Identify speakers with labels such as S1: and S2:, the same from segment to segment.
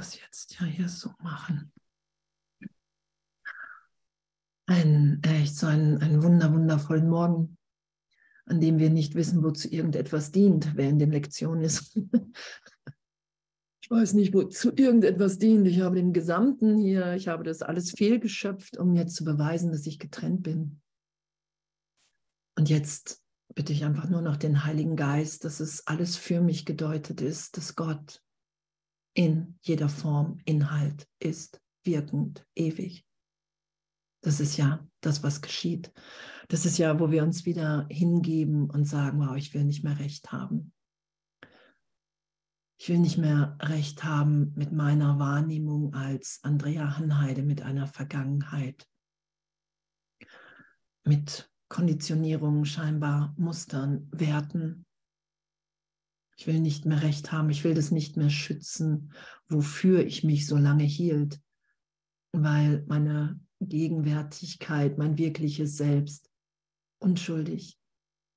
S1: Das jetzt ja hier so machen. Ein, echt so einen, einen wunder, wundervollen Morgen, an dem wir nicht wissen, wozu irgendetwas dient, wer in den Lektionen ist. ich weiß nicht, wozu irgendetwas dient. Ich habe den Gesamten hier, ich habe das alles fehlgeschöpft, um mir zu beweisen, dass ich getrennt bin. Und jetzt bitte ich einfach nur noch den Heiligen Geist, dass es alles für mich gedeutet ist, dass Gott in jeder Form Inhalt ist, wirkend, ewig. Das ist ja das, was geschieht. Das ist ja, wo wir uns wieder hingeben und sagen, wow, ich will nicht mehr recht haben. Ich will nicht mehr recht haben mit meiner Wahrnehmung als Andrea Hanheide, mit einer Vergangenheit, mit Konditionierungen, scheinbar Mustern, Werten. Ich will nicht mehr recht haben, ich will das nicht mehr schützen, wofür ich mich so lange hielt, weil meine Gegenwärtigkeit, mein wirkliches Selbst unschuldig,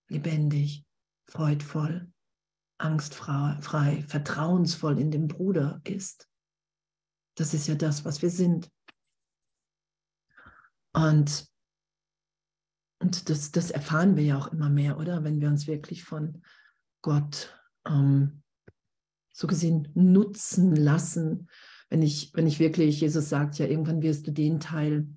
S1: lebendig, freudvoll, angstfrei, vertrauensvoll in dem Bruder ist. Das ist ja das, was wir sind. Und, und das, das erfahren wir ja auch immer mehr, oder? Wenn wir uns wirklich von Gott ähm, so gesehen nutzen lassen, wenn ich, wenn ich wirklich, Jesus sagt ja, irgendwann wirst du den Teil,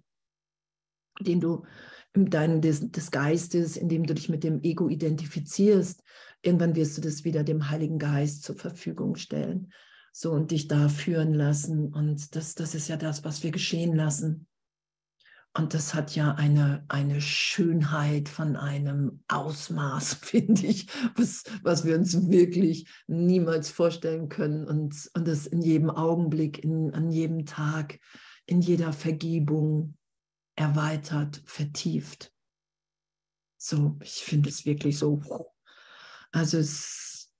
S1: den du im Deinen des, des Geistes, in dem du dich mit dem Ego identifizierst, irgendwann wirst du das wieder dem Heiligen Geist zur Verfügung stellen. So und dich da führen lassen. Und das, das ist ja das, was wir geschehen lassen. Und das hat ja eine, eine Schönheit von einem Ausmaß, finde ich, was, was wir uns wirklich niemals vorstellen können. Und, und das in jedem Augenblick, in, an jedem Tag, in jeder Vergebung erweitert, vertieft. So, ich finde es wirklich so. Also es,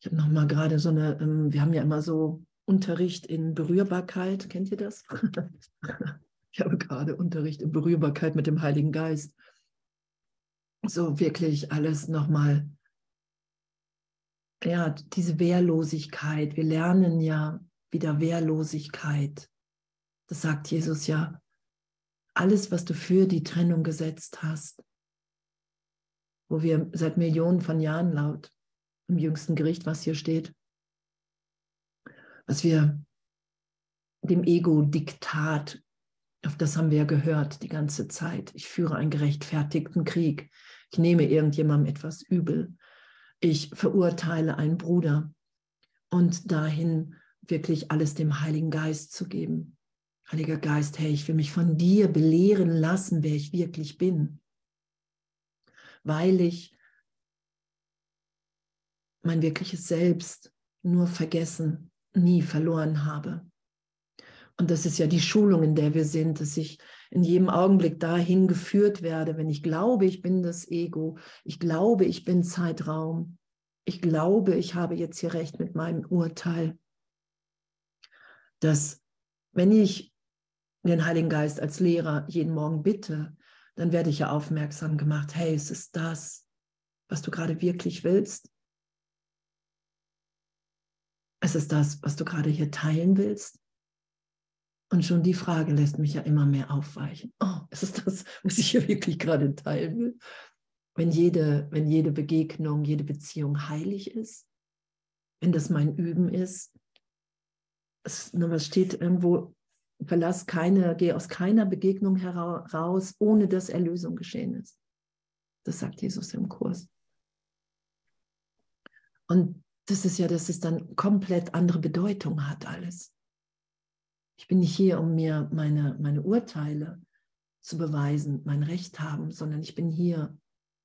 S1: ich habe noch mal gerade so eine, ähm, wir haben ja immer so Unterricht in Berührbarkeit, kennt ihr das? Ich habe gerade Unterricht in Berührbarkeit mit dem Heiligen Geist. So wirklich alles nochmal. Ja, diese Wehrlosigkeit. Wir lernen ja wieder Wehrlosigkeit. Das sagt Jesus ja. Alles, was du für die Trennung gesetzt hast, wo wir seit Millionen von Jahren laut im jüngsten Gericht, was hier steht, was wir dem Ego-Diktat auf das haben wir ja gehört die ganze Zeit. Ich führe einen gerechtfertigten Krieg. Ich nehme irgendjemandem etwas übel. Ich verurteile einen Bruder. Und dahin wirklich alles dem Heiligen Geist zu geben. Heiliger Geist, hey, ich will mich von dir belehren lassen, wer ich wirklich bin. Weil ich mein wirkliches Selbst nur vergessen, nie verloren habe. Und das ist ja die Schulung, in der wir sind, dass ich in jedem Augenblick dahin geführt werde, wenn ich glaube, ich bin das Ego, ich glaube, ich bin Zeitraum, ich glaube, ich habe jetzt hier recht mit meinem Urteil, dass wenn ich den Heiligen Geist als Lehrer jeden Morgen bitte, dann werde ich ja aufmerksam gemacht, hey, es ist das, was du gerade wirklich willst. Es ist das, was du gerade hier teilen willst. Und schon die Frage lässt mich ja immer mehr aufweichen. Oh, ist es das, was ich hier wirklich gerade teilen will? Wenn jede, wenn jede Begegnung, jede Beziehung heilig ist, wenn das mein Üben ist, es, was steht irgendwo, verlass keine, geh aus keiner Begegnung heraus, ohne dass Erlösung geschehen ist. Das sagt Jesus im Kurs. Und das ist ja, dass es dann komplett andere Bedeutung hat alles. Ich bin nicht hier, um mir meine, meine Urteile zu beweisen, mein Recht haben, sondern ich bin hier,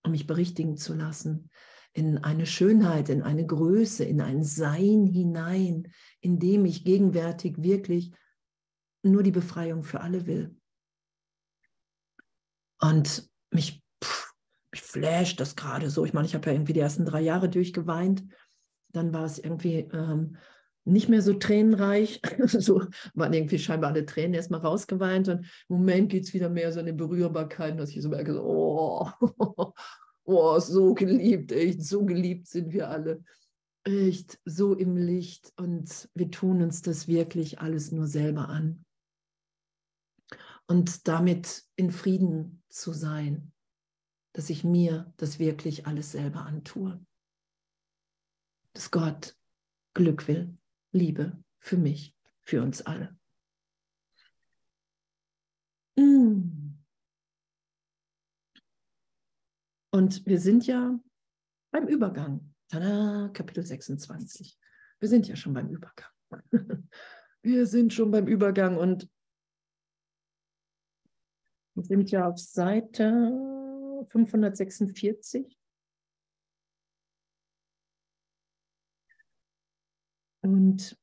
S1: um mich berichtigen zu lassen in eine Schönheit, in eine Größe, in ein Sein hinein, in dem ich gegenwärtig wirklich nur die Befreiung für alle will. Und mich, pff, mich flasht das gerade so. Ich meine, ich habe ja irgendwie die ersten drei Jahre durchgeweint. Dann war es irgendwie ähm, nicht mehr so tränenreich. so waren irgendwie scheinbar alle Tränen erstmal rausgeweint und im Moment geht es wieder mehr so in die Berührbarkeit, dass ich so merke, so, oh, oh, so geliebt, echt, so geliebt sind wir alle. echt so im Licht und wir tun uns das wirklich alles nur selber an. Und damit in Frieden zu sein, dass ich mir das wirklich alles selber antue. Dass Gott Glück will, Liebe für mich, für uns alle. Mm. Und wir sind ja beim Übergang. Tada, Kapitel 26. Wir sind ja schon beim Übergang. Wir sind schon beim Übergang und sind ja auf Seite 546. Und,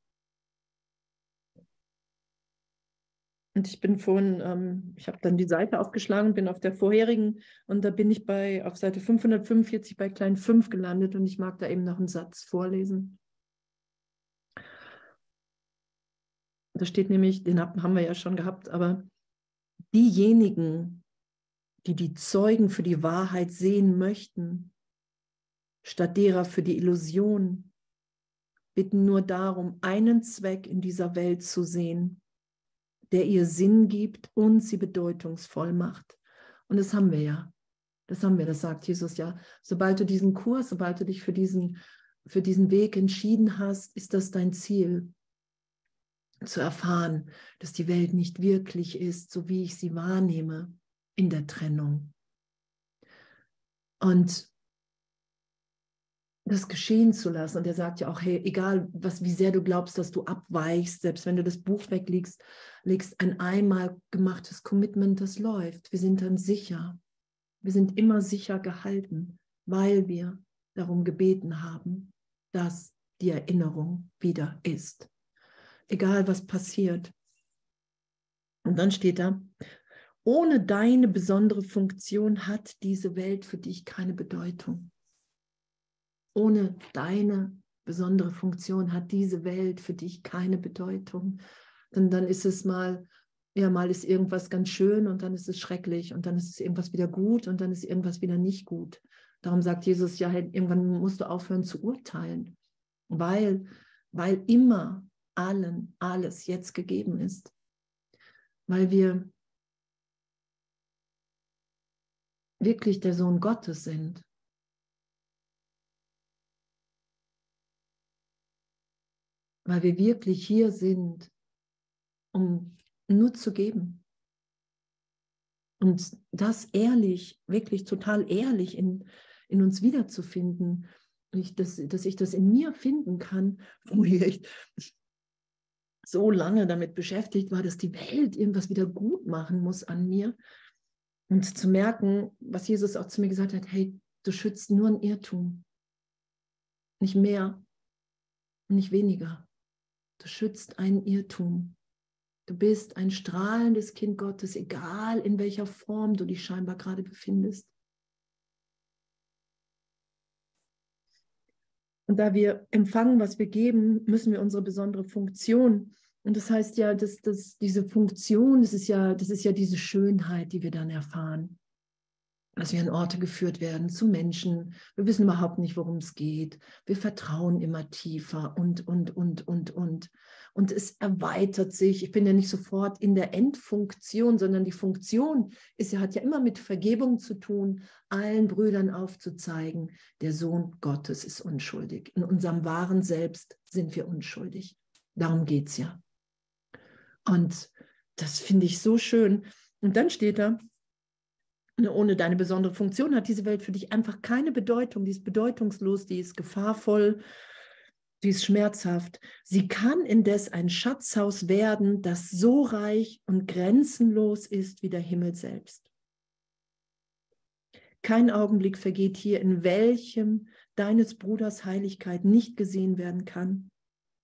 S1: und ich bin vorhin, ähm, ich habe dann die Seite aufgeschlagen, bin auf der vorherigen und da bin ich bei auf Seite 545 bei klein 5 gelandet und ich mag da eben noch einen Satz vorlesen. Da steht nämlich, den haben wir ja schon gehabt, aber diejenigen, die die Zeugen für die Wahrheit sehen möchten, statt derer für die Illusion, bitten nur darum, einen Zweck in dieser Welt zu sehen, der ihr Sinn gibt und sie bedeutungsvoll macht. Und das haben wir ja. Das haben wir, das sagt Jesus ja. Sobald du diesen Kurs, sobald du dich für diesen, für diesen Weg entschieden hast, ist das dein Ziel zu erfahren, dass die Welt nicht wirklich ist, so wie ich sie wahrnehme in der Trennung. Und das geschehen zu lassen. Und er sagt ja auch, hey, egal was, wie sehr du glaubst, dass du abweichst, selbst wenn du das Buch weglegst, legst ein einmal gemachtes Commitment, das läuft. Wir sind dann sicher. Wir sind immer sicher gehalten, weil wir darum gebeten haben, dass die Erinnerung wieder ist egal was passiert. Und dann steht da, ohne deine besondere Funktion hat diese Welt für dich keine Bedeutung. Ohne deine besondere Funktion hat diese Welt für dich keine Bedeutung. Denn dann ist es mal, ja, mal ist irgendwas ganz schön und dann ist es schrecklich und dann ist es irgendwas wieder gut und dann ist irgendwas wieder nicht gut. Darum sagt Jesus, ja, irgendwann musst du aufhören zu urteilen, weil, weil immer allen alles jetzt gegeben ist, weil wir wirklich der Sohn Gottes sind. Weil wir wirklich hier sind, um nur zu geben. Und das ehrlich, wirklich total ehrlich in, in uns wiederzufinden. Ich, dass, dass ich das in mir finden kann, wo ich so lange damit beschäftigt war, dass die Welt irgendwas wieder gut machen muss an mir. Und zu merken, was Jesus auch zu mir gesagt hat, hey, du schützt nur ein Irrtum. Nicht mehr nicht weniger. Du schützt einen Irrtum. Du bist ein strahlendes Kind Gottes, egal in welcher Form du dich scheinbar gerade befindest. Und da wir empfangen, was wir geben, müssen wir unsere besondere Funktion. Und das heißt ja, dass, dass diese Funktion, das ist ja, das ist ja diese Schönheit, die wir dann erfahren. Dass wir an Orte geführt werden, zu Menschen. Wir wissen überhaupt nicht, worum es geht. Wir vertrauen immer tiefer und, und, und, und, und. Und es erweitert sich. Ich bin ja nicht sofort in der Endfunktion, sondern die Funktion ist hat ja immer mit Vergebung zu tun, allen Brüdern aufzuzeigen, der Sohn Gottes ist unschuldig. In unserem wahren Selbst sind wir unschuldig. Darum geht es ja. Und das finde ich so schön. Und dann steht da, ohne deine besondere Funktion hat diese Welt für dich einfach keine Bedeutung. Die ist bedeutungslos, die ist gefahrvoll, die ist schmerzhaft. Sie kann indes ein Schatzhaus werden, das so reich und grenzenlos ist wie der Himmel selbst. Kein Augenblick vergeht hier, in welchem deines Bruders Heiligkeit nicht gesehen werden kann.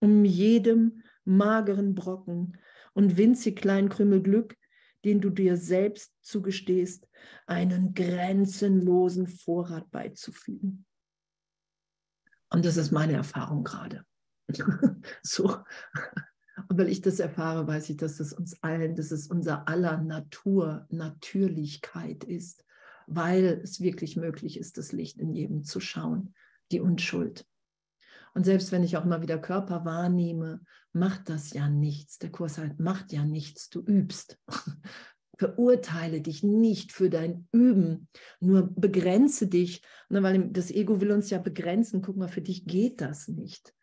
S1: Um jedem mageren Brocken und winzig kleinen Krümel Glück, den du dir selbst zugestehst, einen grenzenlosen Vorrat beizufügen. Und das ist meine Erfahrung gerade. so. Und weil ich das erfahre, weiß ich, dass es uns allen, dass es unser aller Natur, Natürlichkeit ist, weil es wirklich möglich ist, das Licht in jedem zu schauen, die Unschuld. Und selbst wenn ich auch mal wieder Körper wahrnehme, macht das ja nichts. Der Kurs halt macht ja nichts, du übst. Verurteile dich nicht für dein Üben, nur begrenze dich, ne, weil das Ego will uns ja begrenzen. Guck mal, für dich geht das nicht.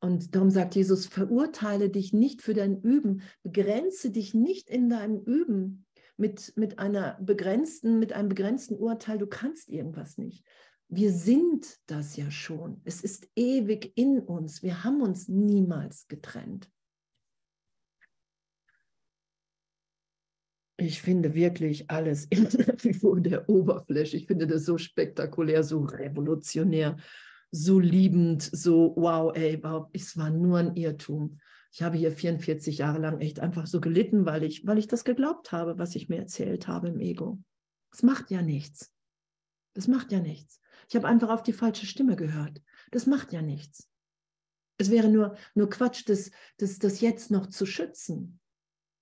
S1: Und darum sagt Jesus, verurteile dich nicht für dein Üben, begrenze dich nicht in deinem Üben mit, mit einer begrenzten, mit einem begrenzten Urteil, du kannst irgendwas nicht. Wir sind das ja schon. Es ist ewig in uns. Wir haben uns niemals getrennt. Ich finde wirklich alles immer vor der Oberfläche. Ich finde das so spektakulär, so revolutionär, so liebend, so wow, ey, es war nur ein Irrtum. Ich habe hier 44 Jahre lang echt einfach so gelitten, weil ich, weil ich das geglaubt habe, was ich mir erzählt habe im Ego. Das macht ja nichts. Das macht ja nichts. Ich habe einfach auf die falsche Stimme gehört. Das macht ja nichts. Es wäre nur, nur Quatsch, das, das, das jetzt noch zu schützen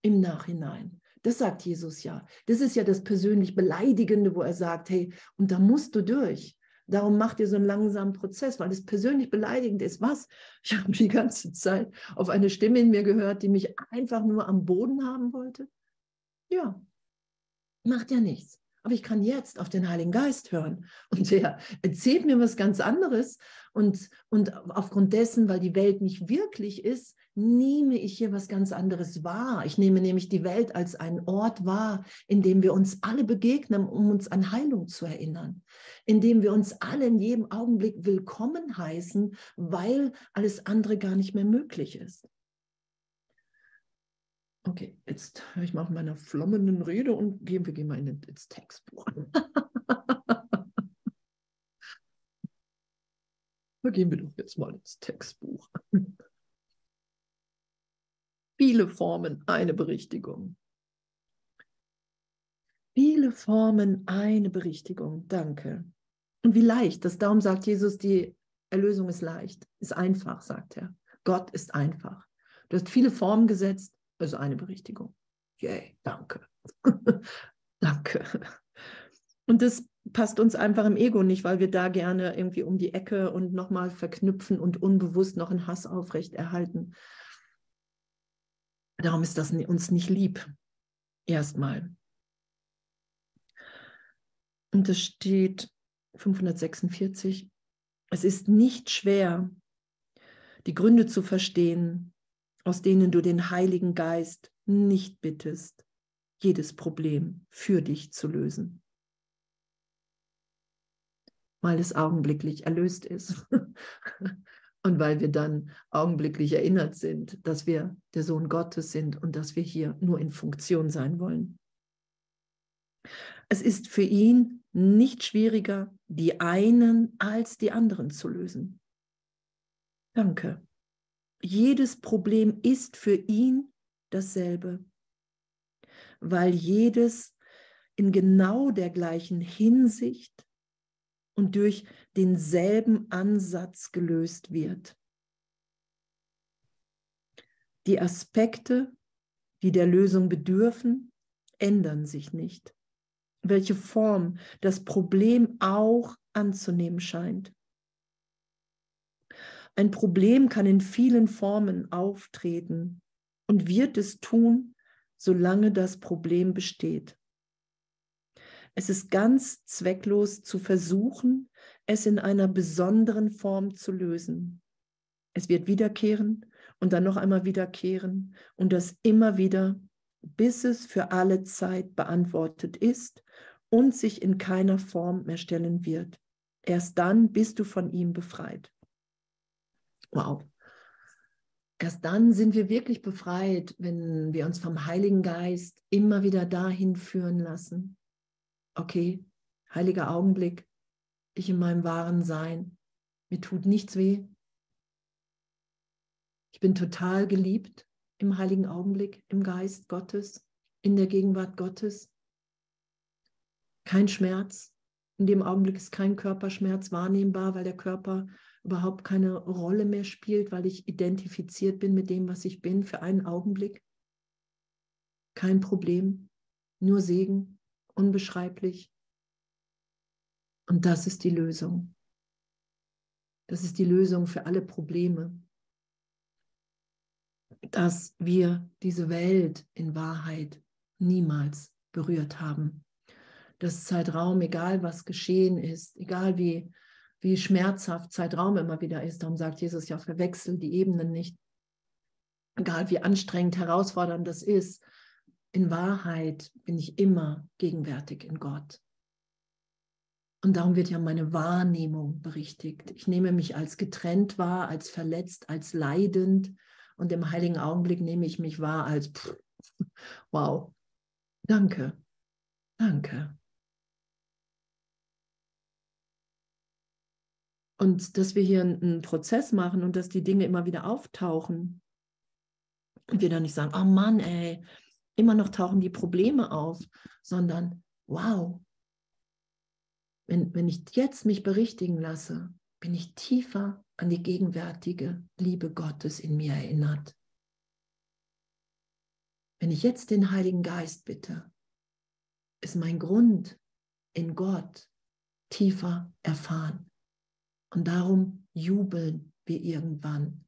S1: im Nachhinein. Das sagt Jesus ja. Das ist ja das persönlich Beleidigende, wo er sagt, hey, und da musst du durch. Darum macht ihr so einen langsamen Prozess, weil es persönlich beleidigend ist. Was? Ich habe die ganze Zeit auf eine Stimme in mir gehört, die mich einfach nur am Boden haben wollte. Ja, macht ja nichts aber ich kann jetzt auf den Heiligen Geist hören. Und der erzählt mir was ganz anderes. Und, und aufgrund dessen, weil die Welt nicht wirklich ist, nehme ich hier was ganz anderes wahr. Ich nehme nämlich die Welt als einen Ort wahr, in dem wir uns alle begegnen, um uns an Heilung zu erinnern. In dem wir uns alle in jedem Augenblick willkommen heißen, weil alles andere gar nicht mehr möglich ist. Okay, jetzt höre ich mal auf meiner flommenden Rede und gehen, wir gehen mal in, ins Textbuch. da gehen wir doch jetzt mal ins Textbuch. Viele Formen, eine Berichtigung. Viele Formen, eine Berichtigung. Danke. Und wie leicht, das darum sagt Jesus, die Erlösung ist leicht, ist einfach, sagt er. Gott ist einfach. Du hast viele Formen gesetzt, also eine Berichtigung. Yay, danke. danke. Und das passt uns einfach im Ego nicht, weil wir da gerne irgendwie um die Ecke und nochmal verknüpfen und unbewusst noch einen Hass aufrechterhalten. Darum ist das uns nicht lieb. Erstmal. Und es steht 546. Es ist nicht schwer, die Gründe zu verstehen, aus denen du den Heiligen Geist nicht bittest, jedes Problem für dich zu lösen. Weil es augenblicklich erlöst ist. Und weil wir dann augenblicklich erinnert sind, dass wir der Sohn Gottes sind und dass wir hier nur in Funktion sein wollen. Es ist für ihn nicht schwieriger, die einen als die anderen zu lösen. Danke jedes Problem ist für ihn dasselbe, weil jedes in genau der gleichen Hinsicht und durch denselben Ansatz gelöst wird. Die Aspekte, die der Lösung bedürfen, ändern sich nicht. Welche Form das Problem auch anzunehmen scheint. Ein Problem kann in vielen Formen auftreten und wird es tun, solange das Problem besteht. Es ist ganz zwecklos zu versuchen, es in einer besonderen Form zu lösen. Es wird wiederkehren und dann noch einmal wiederkehren und das immer wieder, bis es für alle Zeit beantwortet ist und sich in keiner Form mehr stellen wird. Erst dann bist du von ihm befreit. Wow. Erst dann sind wir wirklich befreit, wenn wir uns vom Heiligen Geist immer wieder dahin führen lassen. Okay, heiliger Augenblick, ich in meinem wahren Sein, mir tut nichts weh. Ich bin total geliebt im heiligen Augenblick, im Geist Gottes, in der Gegenwart Gottes. Kein Schmerz. In dem Augenblick ist kein Körperschmerz wahrnehmbar, weil der Körper überhaupt keine Rolle mehr spielt, weil ich identifiziert bin mit dem, was ich bin, für einen Augenblick. Kein Problem, nur Segen, unbeschreiblich. Und das ist die Lösung. Das ist die Lösung für alle Probleme. Dass wir diese Welt in Wahrheit niemals berührt haben. Dass Zeitraum, egal was geschehen ist, egal wie, wie schmerzhaft Zeitraum immer wieder ist, darum sagt Jesus ja, verwechsel die Ebenen nicht. Egal wie anstrengend, herausfordernd das ist, in Wahrheit bin ich immer gegenwärtig in Gott. Und darum wird ja meine Wahrnehmung berichtigt. Ich nehme mich als getrennt wahr, als verletzt, als leidend. Und im heiligen Augenblick nehme ich mich wahr als, pff, wow, danke, danke. Und dass wir hier einen Prozess machen und dass die Dinge immer wieder auftauchen. Und wir dann nicht sagen, oh Mann, ey, immer noch tauchen die Probleme auf, sondern wow, wenn, wenn ich jetzt mich berichtigen lasse, bin ich tiefer an die gegenwärtige Liebe Gottes in mir erinnert. Wenn ich jetzt den Heiligen Geist bitte, ist mein Grund in Gott tiefer erfahren. Und darum jubeln wir irgendwann,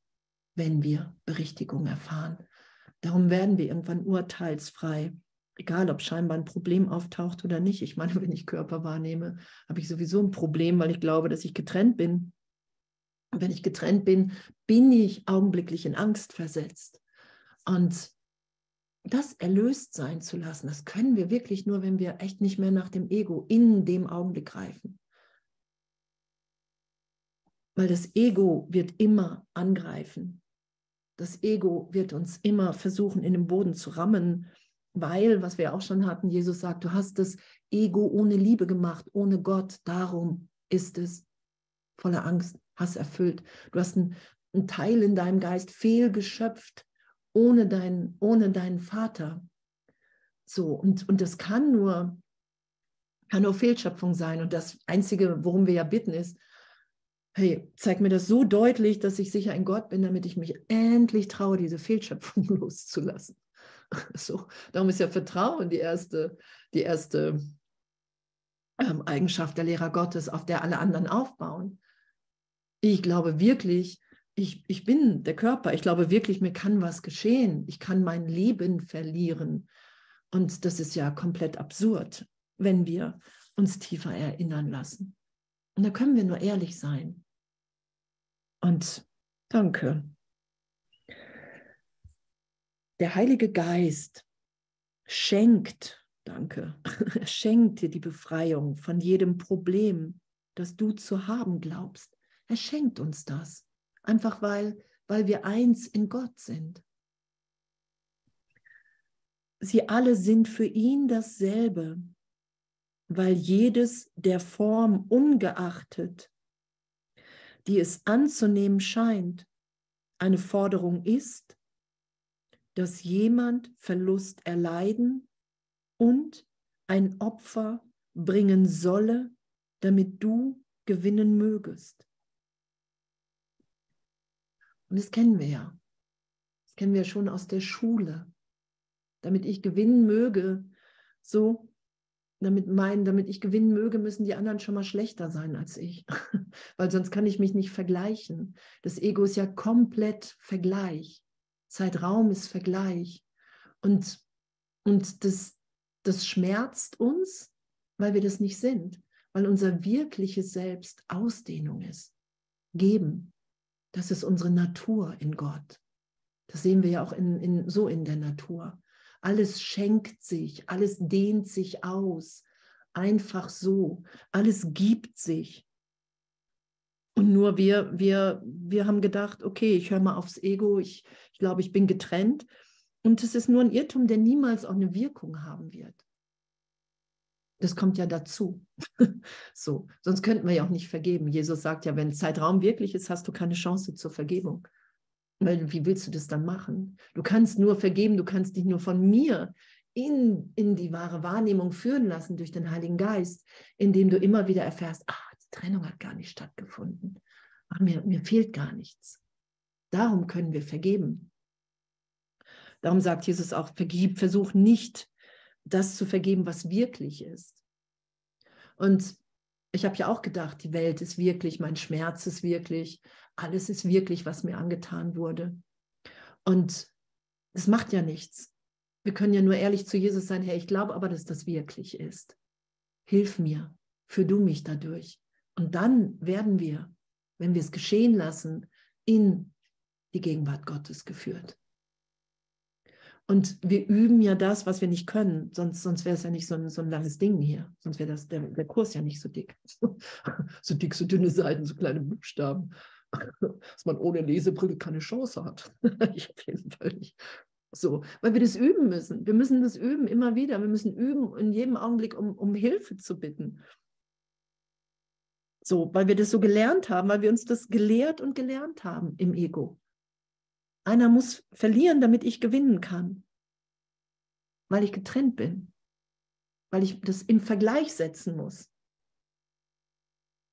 S1: wenn wir Berichtigung erfahren. Darum werden wir irgendwann urteilsfrei, egal ob scheinbar ein Problem auftaucht oder nicht. Ich meine, wenn ich Körper wahrnehme, habe ich sowieso ein Problem, weil ich glaube, dass ich getrennt bin. Und wenn ich getrennt bin, bin ich augenblicklich in Angst versetzt. Und das erlöst sein zu lassen, das können wir wirklich nur, wenn wir echt nicht mehr nach dem Ego in dem Augenblick greifen. Weil das Ego wird immer angreifen. Das Ego wird uns immer versuchen, in den Boden zu rammen, weil, was wir auch schon hatten, Jesus sagt, du hast das Ego ohne Liebe gemacht, ohne Gott. Darum ist es voller Angst, Hass erfüllt. Du hast einen, Teil in deinem Geist fehlgeschöpft, ohne, dein, ohne deinen Vater. So, und, und das kann nur, kann nur Fehlschöpfung sein. Und das Einzige, worum wir ja bitten, ist, hey, zeig mir das so deutlich, dass ich sicher ein Gott bin, damit ich mich endlich traue, diese Fehlschöpfung loszulassen. So, darum ist ja Vertrauen die erste, die erste ähm, Eigenschaft der Lehrer Gottes, auf der alle anderen aufbauen. Ich glaube wirklich, ich, ich bin der Körper. Ich glaube wirklich, mir kann was geschehen. Ich kann mein Leben verlieren. Und das ist ja komplett absurd, wenn wir uns tiefer erinnern lassen. Und da können wir nur ehrlich sein. Und danke. Der Heilige Geist schenkt, danke, schenkt dir die Befreiung von jedem Problem, das du zu haben glaubst. Er schenkt uns das, einfach weil, weil wir eins in Gott sind. Sie alle sind für ihn dasselbe, weil jedes der Form ungeachtet, die es anzunehmen scheint, eine Forderung ist, dass jemand Verlust erleiden und ein Opfer bringen solle, damit du gewinnen mögest. Und das kennen wir ja. Das kennen wir schon aus der Schule. Damit ich gewinnen möge, so, damit meinen, damit ich gewinnen möge, müssen die anderen schon mal schlechter sein als ich. Weil sonst kann ich mich nicht vergleichen. Das Ego ist ja komplett Vergleich. Zeitraum ist Vergleich. Und, und das, das schmerzt uns, weil wir das nicht sind, weil unser wirkliches Selbst Ausdehnung ist. Geben. Das ist unsere Natur in Gott. Das sehen wir ja auch in, in, so in der Natur. Alles schenkt sich, alles dehnt sich aus. Einfach so. Alles gibt sich. Und nur wir, wir, wir haben gedacht, okay, ich höre mal aufs Ego, ich, ich glaube, ich bin getrennt. Und es ist nur ein Irrtum, der niemals auch eine Wirkung haben wird. Das kommt ja dazu. so, sonst könnten wir ja auch nicht vergeben. Jesus sagt ja, wenn Zeitraum wirklich ist, hast du keine Chance zur Vergebung. Weil wie willst du das dann machen? Du kannst nur vergeben, du kannst dich nur von mir in, in die wahre Wahrnehmung führen lassen durch den Heiligen Geist, indem du immer wieder erfährst, ah, Trennung hat gar nicht stattgefunden. Ach, mir, mir fehlt gar nichts. Darum können wir vergeben. Darum sagt Jesus auch, vergib, versuch nicht, das zu vergeben, was wirklich ist. Und Ich habe ja auch gedacht, die Welt ist wirklich, mein Schmerz ist wirklich, alles ist wirklich, was mir angetan wurde. Und es macht ja nichts. Wir können ja nur ehrlich zu Jesus sein, Herr, ich glaube aber, dass das wirklich ist. Hilf mir, führ du mich dadurch. Und dann werden wir, wenn wir es geschehen lassen, in die Gegenwart Gottes geführt. Und wir üben ja das, was wir nicht können, sonst, sonst wäre es ja nicht so ein, so ein langes Ding hier. Sonst wäre der, der Kurs ja nicht so dick. so dick, so dünne Seiten, so kleine Buchstaben. Dass man ohne Lesebrille keine Chance hat. ich auf jeden Fall nicht. So, weil wir das üben müssen. Wir müssen das üben immer wieder. Wir müssen üben in jedem Augenblick, um, um Hilfe zu bitten. So, weil wir das so gelernt haben, weil wir uns das gelehrt und gelernt haben im Ego. Einer muss verlieren, damit ich gewinnen kann. Weil ich getrennt bin. Weil ich das im Vergleich setzen muss.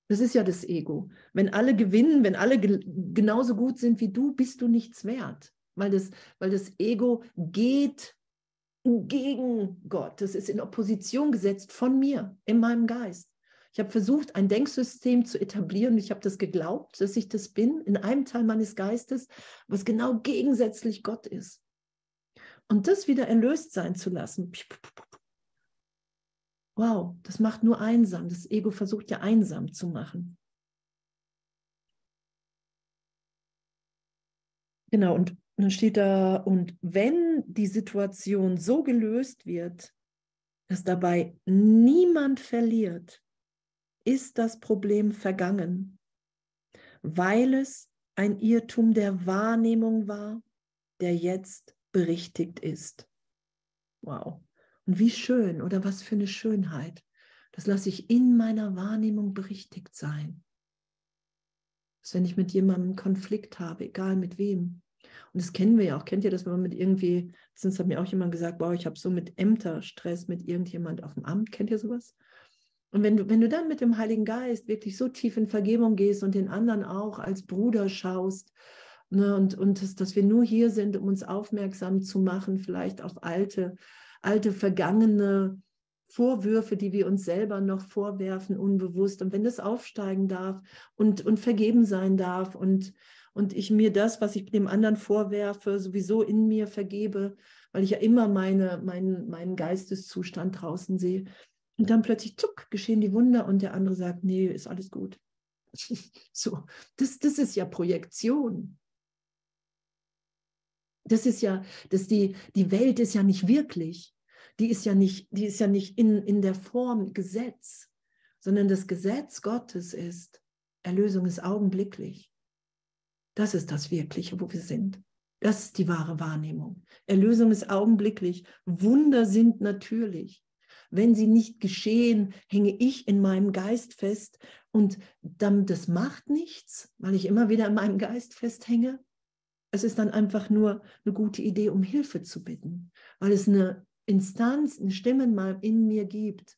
S1: Das ist ja das Ego. Wenn alle gewinnen, wenn alle ge genauso gut sind wie du, bist du nichts wert. Weil das, weil das Ego geht gegen Gott. Das ist in Opposition gesetzt von mir, in meinem Geist. Ich habe versucht, ein Denksystem zu etablieren. Ich habe das geglaubt, dass ich das bin, in einem Teil meines Geistes, was genau gegensätzlich Gott ist. Und das wieder erlöst sein zu lassen. Wow, das macht nur einsam. Das Ego versucht ja einsam zu machen. Genau, und dann steht da, und wenn die Situation so gelöst wird, dass dabei niemand verliert, ist das Problem vergangen, weil es ein Irrtum der Wahrnehmung war, der jetzt berichtigt ist. Wow. Und wie schön oder was für eine Schönheit. Das lasse ich in meiner Wahrnehmung berichtigt sein. Dass wenn ich mit jemandem einen Konflikt habe, egal mit wem. Und das kennen wir ja auch. Kennt ihr das, wenn man mit irgendwie, sonst hat mir auch jemand gesagt, wow, ich habe so mit Ämter Stress mit irgendjemand auf dem Amt. Kennt ihr sowas? Und wenn du, wenn du dann mit dem Heiligen Geist wirklich so tief in Vergebung gehst und den anderen auch als Bruder schaust, ne, und, und das, dass wir nur hier sind, um uns aufmerksam zu machen, vielleicht auf alte, alte, vergangene Vorwürfe, die wir uns selber noch vorwerfen, unbewusst. Und wenn das aufsteigen darf und, und vergeben sein darf und, und ich mir das, was ich dem anderen vorwerfe, sowieso in mir vergebe, weil ich ja immer meine, meinen, meinen Geisteszustand draußen sehe, und dann plötzlich, zuck, geschehen die Wunder und der andere sagt, nee, ist alles gut. so, das, das ist ja Projektion. Das ist ja, dass die, die Welt ist ja nicht wirklich. Die ist ja nicht, die ist ja nicht in, in der Form Gesetz, sondern das Gesetz Gottes ist, Erlösung ist augenblicklich. Das ist das Wirkliche, wo wir sind. Das ist die wahre Wahrnehmung. Erlösung ist augenblicklich. Wunder sind natürlich. Wenn sie nicht geschehen, hänge ich in meinem Geist fest und dann, das macht nichts, weil ich immer wieder in meinem Geist festhänge. Es ist dann einfach nur eine gute Idee, um Hilfe zu bitten, weil es eine Instanz, eine Stimme mal in mir gibt,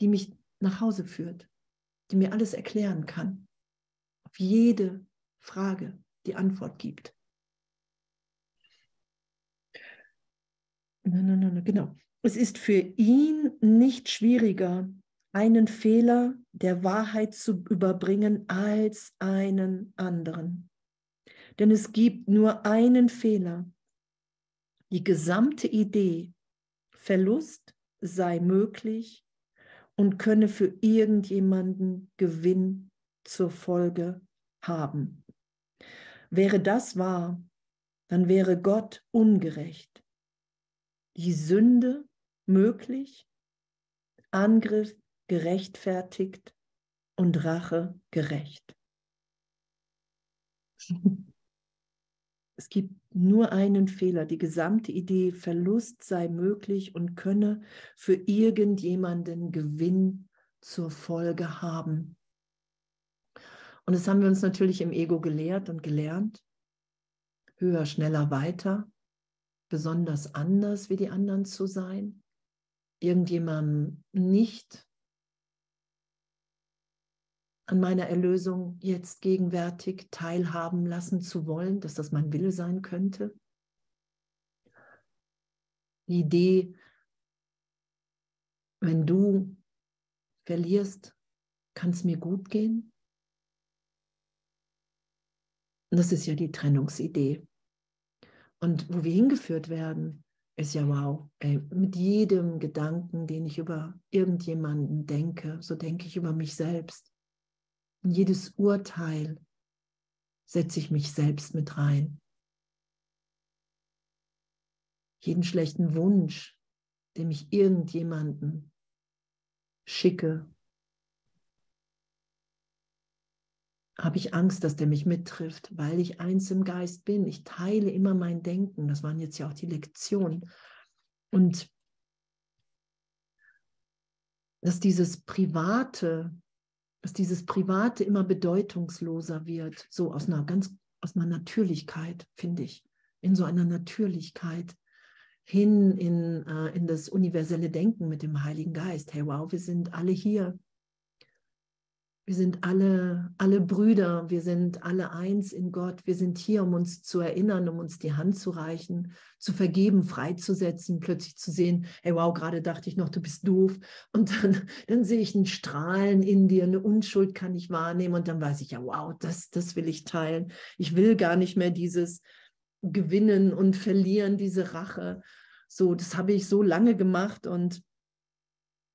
S1: die mich nach Hause führt, die mir alles erklären kann, auf jede Frage die Antwort gibt. Nein, nein, nein, genau. Es ist für ihn nicht schwieriger, einen Fehler der Wahrheit zu überbringen als einen anderen. Denn es gibt nur einen Fehler. Die gesamte Idee, Verlust sei möglich und könne für irgendjemanden Gewinn zur Folge haben. Wäre das wahr, dann wäre Gott ungerecht. Die Sünde möglich, Angriff gerechtfertigt und Rache gerecht. Es gibt nur einen Fehler. Die gesamte Idee, Verlust sei möglich und könne für irgendjemanden Gewinn zur Folge haben. Und das haben wir uns natürlich im Ego gelehrt und gelernt. Höher, schneller, weiter. Besonders anders wie die anderen zu sein irgendjemandem nicht an meiner Erlösung jetzt gegenwärtig teilhaben lassen zu wollen, dass das mein Wille sein könnte. Die Idee, wenn du verlierst, Kann es mir gut gehen? Das ist ja die Trennungsidee. Und wo wir hingeführt werden, ist ja wow. Ey, mit jedem Gedanken, den ich über irgendjemanden denke, so denke ich über mich selbst. In jedes Urteil setze ich mich selbst mit rein. Jeden schlechten Wunsch, dem ich irgendjemanden schicke, habe ich Angst, dass der mich mittrifft, weil ich eins im Geist bin. Ich teile immer mein Denken. Das waren jetzt ja auch die Lektionen. Und dass dieses Private, dass dieses Private immer bedeutungsloser wird, so aus einer ganz, aus einer Natürlichkeit, finde ich, in so einer Natürlichkeit hin in, äh, in das universelle Denken mit dem Heiligen Geist. Hey, wow, wir sind alle hier wir sind alle, alle Brüder, wir sind alle eins in Gott. Wir sind hier, um uns zu erinnern, um uns die Hand zu reichen, zu vergeben, freizusetzen, plötzlich zu sehen, hey wow, gerade dachte ich noch, du bist doof. Und dann, dann sehe ich einen Strahlen in dir, eine Unschuld kann ich wahrnehmen und dann weiß ich, ja wow, das, das will ich teilen. Ich will gar nicht mehr dieses Gewinnen und Verlieren, diese Rache. So, das habe ich so lange gemacht und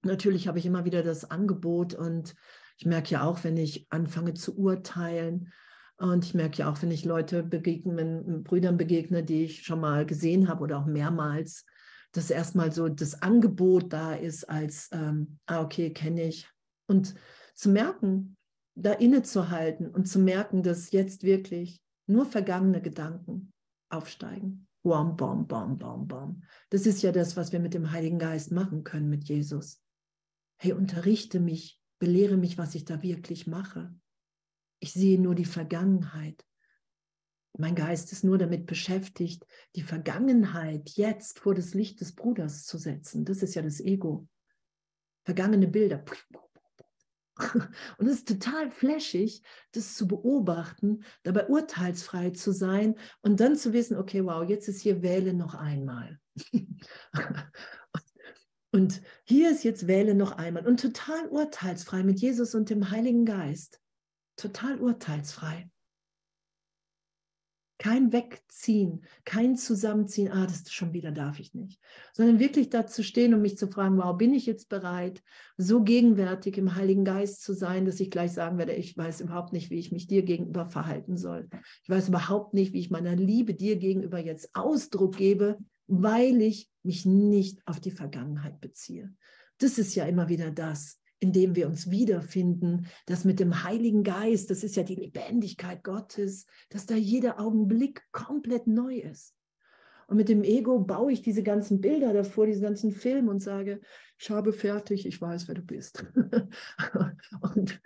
S1: natürlich habe ich immer wieder das Angebot und ich merke ja auch, wenn ich anfange zu urteilen, und ich merke ja auch, wenn ich Leute begegnen, Brüdern begegne, die ich schon mal gesehen habe oder auch mehrmals, dass erstmal so das Angebot da ist als, ähm, ah, okay, kenne ich. Und zu merken, da innezuhalten und zu merken, dass jetzt wirklich nur vergangene Gedanken aufsteigen. Bom, bom, bom, bom, bom. Das ist ja das, was wir mit dem Heiligen Geist machen können, mit Jesus. Hey, unterrichte mich belehre mich, was ich da wirklich mache. Ich sehe nur die Vergangenheit. Mein Geist ist nur damit beschäftigt, die Vergangenheit jetzt vor das Licht des Bruders zu setzen. Das ist ja das Ego. Vergangene Bilder. Und es ist total flashig, das zu beobachten, dabei urteilsfrei zu sein und dann zu wissen, okay, wow, jetzt ist hier Wähle noch einmal. Und hier ist jetzt Wähle noch einmal und total urteilsfrei mit Jesus und dem Heiligen Geist. Total urteilsfrei. Kein Wegziehen, kein Zusammenziehen, ah, das ist schon wieder darf ich nicht, sondern wirklich dazu stehen und mich zu fragen, wow, bin ich jetzt bereit, so gegenwärtig im Heiligen Geist zu sein, dass ich gleich sagen werde, ich weiß überhaupt nicht, wie ich mich dir gegenüber verhalten soll. Ich weiß überhaupt nicht, wie ich meiner Liebe dir gegenüber jetzt Ausdruck gebe, weil ich mich nicht auf die Vergangenheit beziehe. Das ist ja immer wieder das, in dem wir uns wiederfinden, das mit dem Heiligen Geist, das ist ja die Lebendigkeit Gottes, dass da jeder Augenblick komplett neu ist. Und mit dem Ego baue ich diese ganzen Bilder davor, diese ganzen Filme und sage, ich habe fertig, ich weiß, wer du bist. und, und,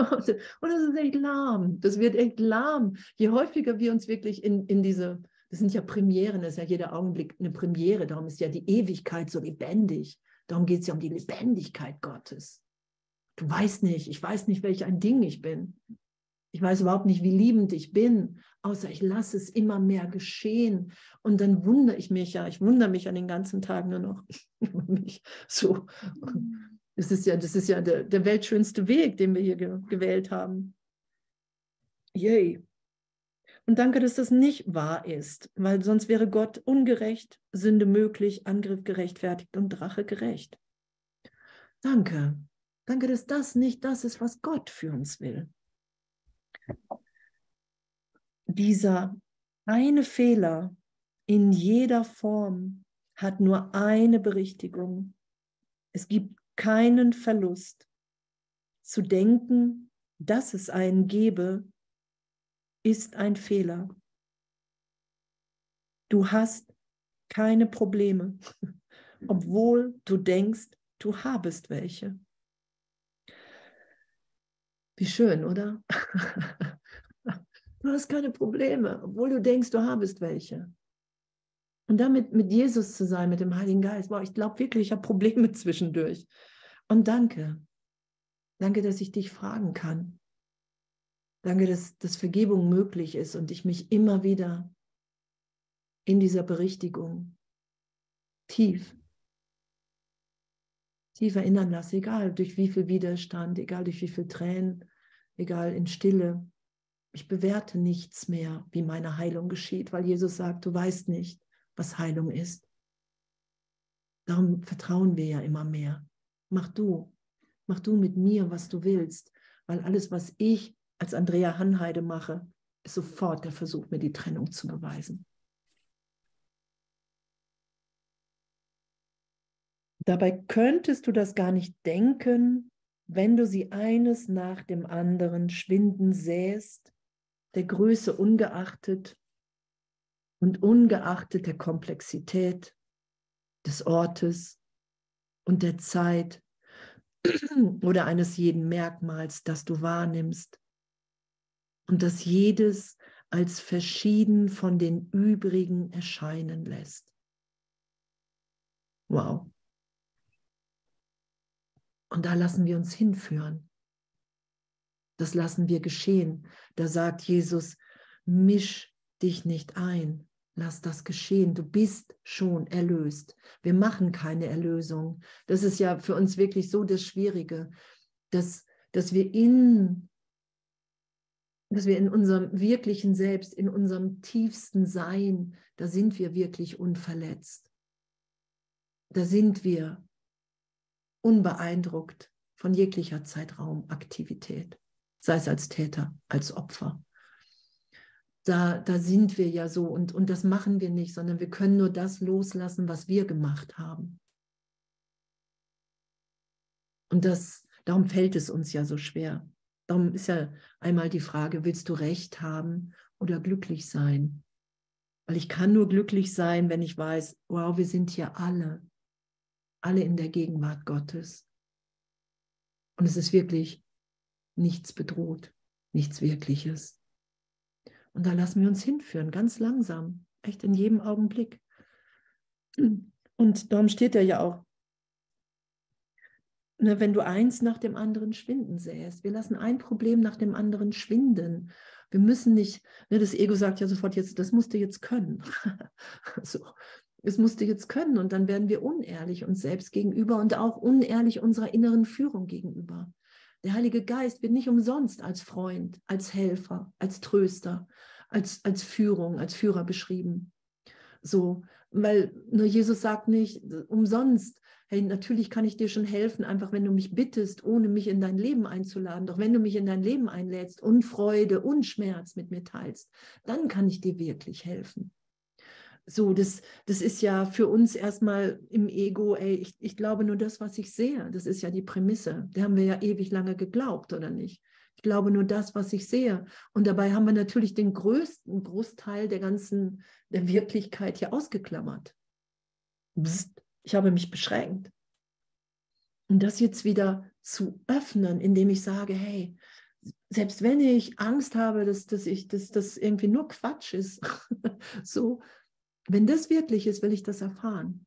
S1: und, das ist echt lahm. Das wird echt lahm. Je häufiger wir uns wirklich in, in diese das sind ja Premieren, das ist ja jeder Augenblick eine Premiere. Darum ist ja die Ewigkeit so lebendig. Darum geht es ja um die Lebendigkeit Gottes. Du weißt nicht, ich weiß nicht, welch ein Ding ich bin. Ich weiß überhaupt nicht, wie liebend ich bin, außer ich lasse es immer mehr geschehen. Und dann wundere ich mich ja, ich wundere mich an den ganzen Tagen nur noch. So. Das ist ja, das ist ja der, der weltschönste Weg, den wir hier ge gewählt haben. Yay. Und danke, dass das nicht wahr ist, weil sonst wäre Gott ungerecht, Sünde möglich, Angriff gerechtfertigt und Drache gerecht. Danke. Danke, dass das nicht das ist, was Gott für uns will. Dieser eine Fehler in jeder Form hat nur eine Berichtigung. Es gibt keinen Verlust. Zu denken, dass es einen gebe, ist ein Fehler. Du hast keine Probleme, obwohl du denkst, du habest welche. Wie schön, oder? Du hast keine Probleme, obwohl du denkst, du habest welche. Und damit mit Jesus zu sein, mit dem Heiligen Geist, wow, ich glaube wirklich, ich habe Probleme zwischendurch. Und danke. Danke, dass ich dich fragen kann. Danke, dass, dass Vergebung möglich ist und ich mich immer wieder in dieser Berichtigung tief, tief erinnern lasse, egal durch wie viel Widerstand, egal durch wie viel Tränen, egal in Stille. Ich bewerte nichts mehr, wie meine Heilung geschieht, weil Jesus sagt, du weißt nicht, was Heilung ist. Darum vertrauen wir ja immer mehr. Mach du, mach du mit mir, was du willst, weil alles, was ich als Andrea Hanheide mache, ist sofort der Versuch, mir die Trennung zu beweisen. Dabei könntest du das gar nicht denken, wenn du sie eines nach dem anderen schwinden sähst, der Größe ungeachtet und ungeachtet der Komplexität des Ortes und der Zeit oder eines jeden Merkmals, das du wahrnimmst und das jedes als verschieden von den übrigen erscheinen lässt. Wow. Und da lassen wir uns hinführen. Das lassen wir geschehen. Da sagt Jesus, misch dich nicht ein. Lass das geschehen. Du bist schon erlöst. Wir machen keine Erlösung. Das ist ja für uns wirklich so das Schwierige, dass, dass wir in dass wir in unserem wirklichen Selbst, in unserem tiefsten Sein, da sind wir wirklich unverletzt. Da sind wir unbeeindruckt von jeglicher Zeitraumaktivität, sei es als Täter, als Opfer. Da, da sind wir ja so und, und das machen wir nicht, sondern wir können nur das loslassen, was wir gemacht haben. Und das, darum fällt es uns ja so schwer. Darum ist ja einmal die Frage, willst du Recht haben oder glücklich sein? Weil ich kann nur glücklich sein, wenn ich weiß, wow, wir sind hier alle alle in der Gegenwart Gottes. Und es ist wirklich nichts bedroht, nichts Wirkliches. Und da lassen wir uns hinführen, ganz langsam, echt in jedem Augenblick. Und darum steht er ja auch, wenn du eins nach dem anderen schwinden sähst. Wir lassen ein Problem nach dem anderen schwinden. Wir müssen nicht, ne, das Ego sagt ja sofort jetzt, das musst du jetzt können. so, es musste jetzt können und dann werden wir unehrlich uns selbst gegenüber und auch unehrlich unserer inneren Führung gegenüber. Der Heilige Geist wird nicht umsonst als Freund, als Helfer, als Tröster, als, als Führung, als Führer beschrieben. So, weil nur Jesus sagt nicht umsonst, hey, natürlich kann ich dir schon helfen, einfach wenn du mich bittest, ohne mich in dein Leben einzuladen. Doch wenn du mich in dein Leben einlädst und Freude und Schmerz mit mir teilst, dann kann ich dir wirklich helfen. So, das, das ist ja für uns erstmal im Ego, ey, ich, ich glaube nur das, was ich sehe. Das ist ja die Prämisse. Da haben wir ja ewig lange geglaubt, oder nicht? Ich glaube nur das, was ich sehe. Und dabei haben wir natürlich den größten Großteil der ganzen, der Wirklichkeit hier ausgeklammert. Psst, ich habe mich beschränkt. Und das jetzt wieder zu öffnen, indem ich sage, hey, selbst wenn ich Angst habe, dass, dass ich, dass das irgendwie nur Quatsch ist, so, wenn das wirklich ist, will ich das erfahren.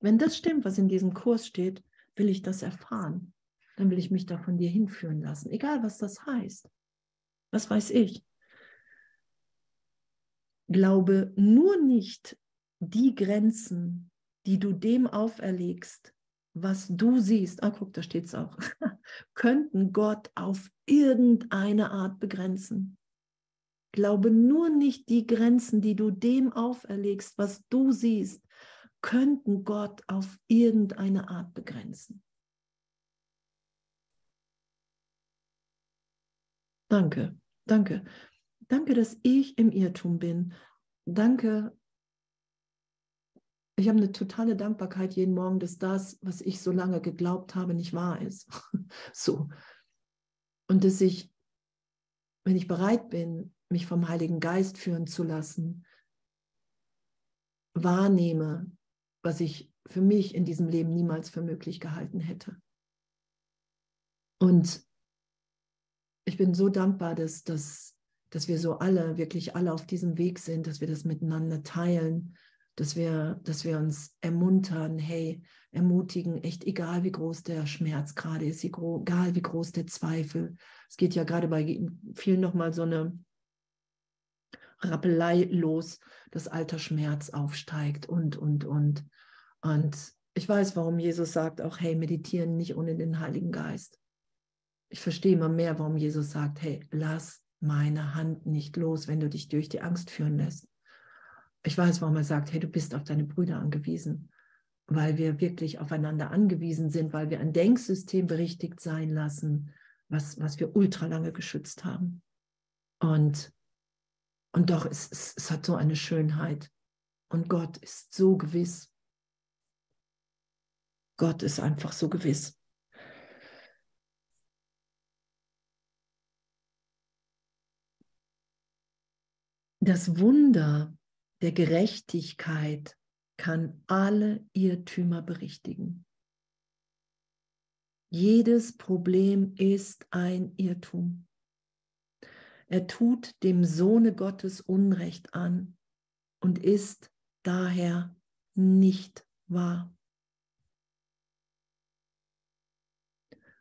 S1: Wenn das stimmt, was in diesem Kurs steht, will ich das erfahren. Dann will ich mich da von dir hinführen lassen, egal was das heißt. Was weiß ich? Glaube nur nicht die Grenzen, die du dem auferlegst, was du siehst. Ah, guck, da steht es auch. könnten Gott auf irgendeine Art begrenzen. Glaube nur nicht die Grenzen, die du dem auferlegst, was du siehst, könnten Gott auf irgendeine Art begrenzen. Danke, danke. Danke, dass ich im Irrtum bin. Danke. Ich habe eine totale Dankbarkeit jeden Morgen, dass das, was ich so lange geglaubt habe, nicht wahr ist. so. Und dass ich, wenn ich bereit bin, mich vom Heiligen Geist führen zu lassen, wahrnehme, was ich für mich in diesem Leben niemals für möglich gehalten hätte. Und ich bin so dankbar, dass, dass, dass wir so alle, wirklich alle auf diesem Weg sind, dass wir das miteinander teilen, dass wir, dass wir uns ermuntern, hey, ermutigen, echt egal wie groß der Schmerz gerade ist, egal wie groß der Zweifel. Es geht ja gerade bei vielen nochmal so eine Rappelei los, dass alter Schmerz aufsteigt und, und, und. Und ich weiß, warum Jesus sagt auch, hey, meditieren nicht ohne den Heiligen Geist. Ich verstehe immer mehr, warum Jesus sagt, hey, lass meine Hand nicht los, wenn du dich durch die Angst führen lässt. Ich weiß, warum er sagt, hey, du bist auf deine Brüder angewiesen, weil wir wirklich aufeinander angewiesen sind, weil wir ein Denksystem berichtigt sein lassen, was, was wir ultra lange geschützt haben. Und, und doch, es, es, es hat so eine Schönheit. Und Gott ist so gewiss. Gott ist einfach so gewiss. Das Wunder der Gerechtigkeit kann alle Irrtümer berichtigen. Jedes Problem ist ein Irrtum. Er tut dem Sohne Gottes Unrecht an und ist daher nicht wahr.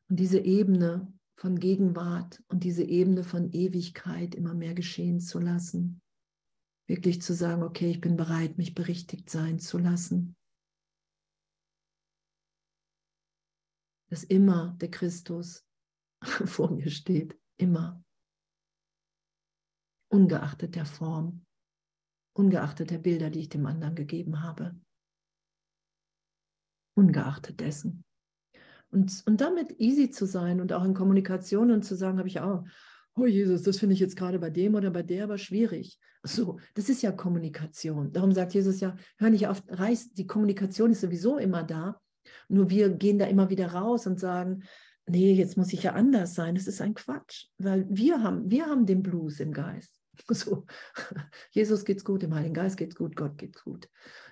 S1: Und diese Ebene von Gegenwart und diese Ebene von Ewigkeit immer mehr geschehen zu lassen, Wirklich zu sagen, okay, ich bin bereit, mich berichtigt sein zu lassen. Dass immer der Christus vor mir steht, immer. Ungeachtet der Form, ungeachtet der Bilder, die ich dem anderen gegeben habe. Ungeachtet dessen. Und, und damit easy zu sein und auch in Kommunikation und zu sagen, habe ich auch, oh Jesus, das finde ich jetzt gerade bei dem oder bei der aber schwierig. So, das ist ja Kommunikation. Darum sagt Jesus ja, hör nicht auf, reiß, die Kommunikation ist sowieso immer da. Nur wir gehen da immer wieder raus und sagen, nee, jetzt muss ich ja anders sein. Das ist ein Quatsch, weil wir haben, wir haben den Blues im Geist. So, Jesus geht's gut, im Heiligen Geist geht's gut, Gott geht's gut.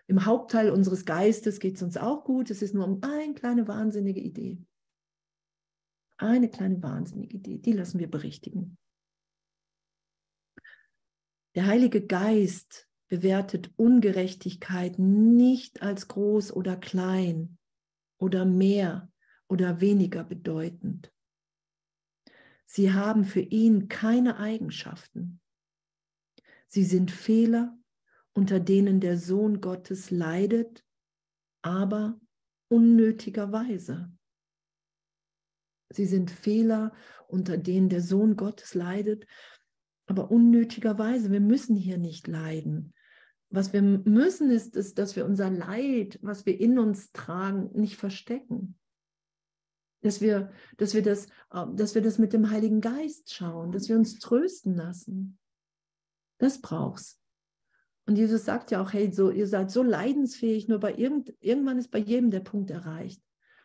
S1: Im Hauptteil unseres Geistes geht es uns auch gut. Es ist nur um eine kleine wahnsinnige Idee. Eine kleine wahnsinnige Idee, die lassen wir berichtigen. Der Heilige Geist bewertet Ungerechtigkeit nicht als groß oder klein oder mehr oder weniger bedeutend. Sie haben für ihn keine Eigenschaften. Sie sind Fehler, unter denen der Sohn Gottes leidet, aber unnötigerweise. Sie sind Fehler, unter denen der Sohn Gottes leidet, aber unnötigerweise. Wir müssen hier nicht leiden. Was wir müssen, ist, ist, dass wir unser Leid, was wir in uns tragen, nicht verstecken. Dass wir, dass, wir das, äh, dass wir das mit dem Heiligen Geist schauen, dass wir uns trösten lassen. Das brauchst. Und Jesus sagt ja auch, hey, so, ihr seid so leidensfähig, nur bei irgend, irgendwann ist bei jedem der Punkt erreicht.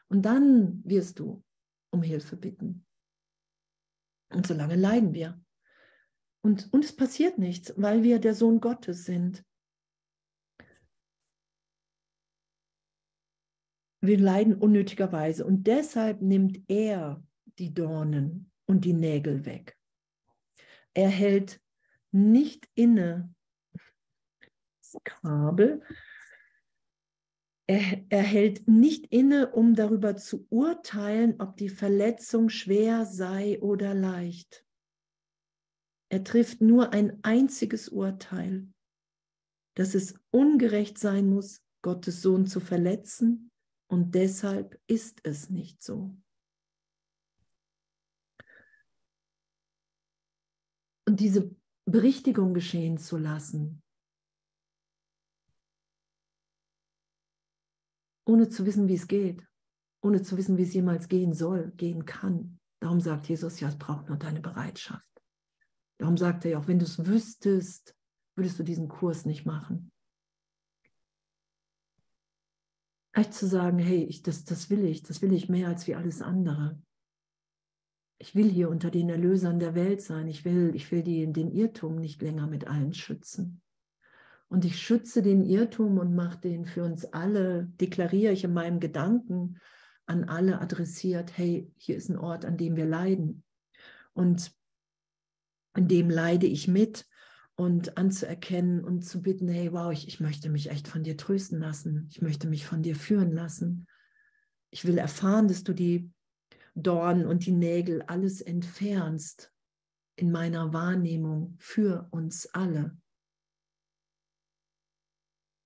S1: Und dann wirst du um Hilfe bitten. Und so lange leiden wir. Und, und es passiert nichts, weil wir der Sohn Gottes sind. Wir leiden unnötigerweise und deshalb nimmt er die Dornen und die Nägel weg. Er hält nicht inne das Kabel, er, er hält nicht inne, um darüber zu urteilen, ob die Verletzung schwer sei oder leicht. Er trifft nur ein einziges Urteil, dass es ungerecht sein muss, Gottes Sohn zu verletzen, und deshalb ist es nicht so. Und diese Berichtigung geschehen zu lassen, ohne zu wissen, wie es geht, ohne zu wissen, wie es jemals gehen soll, gehen kann. Darum sagt Jesus, ja, es braucht nur deine Bereitschaft. Darum sagt er ja auch, wenn du es wüsstest, würdest du diesen Kurs nicht machen. Echt zu sagen, hey, ich, das, das will ich, das will ich mehr als wie alles andere. Ich will hier unter den Erlösern der Welt sein. Ich will, ich will die, den Irrtum nicht länger mit allen schützen. Und ich schütze den Irrtum und mache den für uns alle, deklariere ich in meinem Gedanken an alle adressiert, hey, hier ist ein Ort, an dem wir leiden. Und in dem leide ich mit und anzuerkennen und zu bitten, hey, wow, ich, ich möchte mich echt von dir trösten lassen. Ich möchte mich von dir führen lassen. Ich will erfahren, dass du die Dornen und die Nägel alles entfernst in meiner Wahrnehmung für uns alle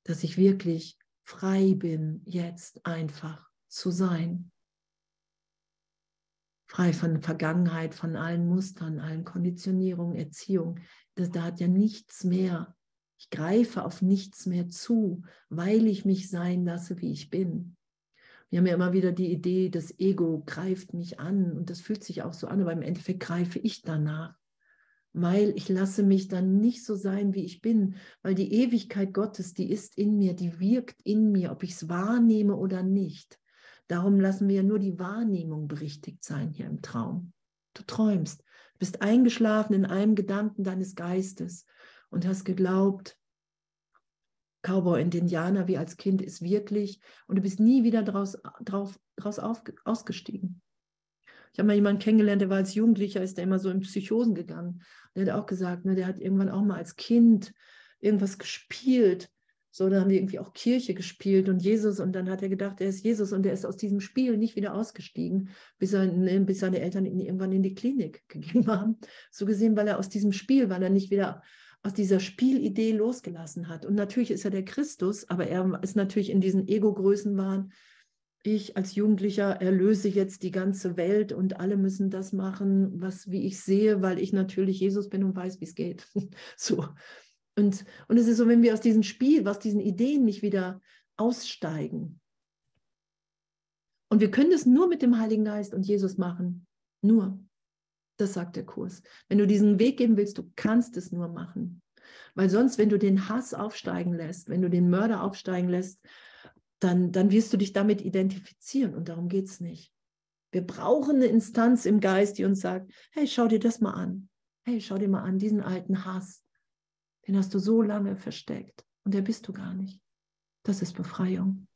S1: dass ich wirklich frei bin, jetzt einfach zu sein. Frei von Vergangenheit, von allen Mustern, allen Konditionierungen, Erziehung. Das, da hat ja nichts mehr. Ich greife auf nichts mehr zu, weil ich mich sein lasse, wie ich bin. Wir haben ja immer wieder die Idee, das Ego greift mich an und das fühlt sich auch so an, aber im Endeffekt greife ich danach weil ich lasse mich dann nicht so sein, wie ich bin, weil die Ewigkeit Gottes, die ist in mir, die wirkt in mir, ob ich es wahrnehme oder nicht. Darum lassen wir ja nur die Wahrnehmung berichtigt sein hier im Traum. Du träumst, bist eingeschlafen in einem Gedanken deines Geistes und hast geglaubt, Cowboy und Indianer wie als Kind ist wirklich und du bist nie wieder draus, drauf, draus auf, ausgestiegen. Ich habe mal jemanden kennengelernt, der war als Jugendlicher, ist der immer so in Psychosen gegangen. Der hat auch gesagt, ne, der hat irgendwann auch mal als Kind irgendwas gespielt. So, dann haben die irgendwie auch Kirche gespielt und Jesus und dann hat er gedacht, er ist Jesus und er ist aus diesem Spiel nicht wieder ausgestiegen, bis, er, ne, bis seine Eltern ihn irgendwann in die Klinik gegeben haben. So gesehen, weil er aus diesem Spiel, weil er nicht wieder aus dieser Spielidee losgelassen hat. Und natürlich ist er der Christus, aber er ist natürlich in diesen Ego-Größenwahn ich als Jugendlicher erlöse jetzt die ganze Welt und alle müssen das machen, was wie ich sehe, weil ich natürlich Jesus bin und weiß, wie es geht. so. Und, und es ist so, wenn wir aus diesem Spiel, aus diesen Ideen nicht wieder aussteigen. Und wir können es nur mit dem Heiligen Geist und Jesus machen. Nur. Das sagt der Kurs. Wenn du diesen Weg gehen willst, du kannst es nur machen. Weil sonst, wenn du den Hass aufsteigen lässt, wenn du den Mörder aufsteigen lässt, dann, dann wirst du dich damit identifizieren und darum geht es nicht. Wir brauchen eine Instanz im Geist, die uns sagt, hey, schau dir das mal an. Hey, schau dir mal an, diesen alten Hass, den hast du so lange versteckt und der bist du gar nicht. Das ist Befreiung.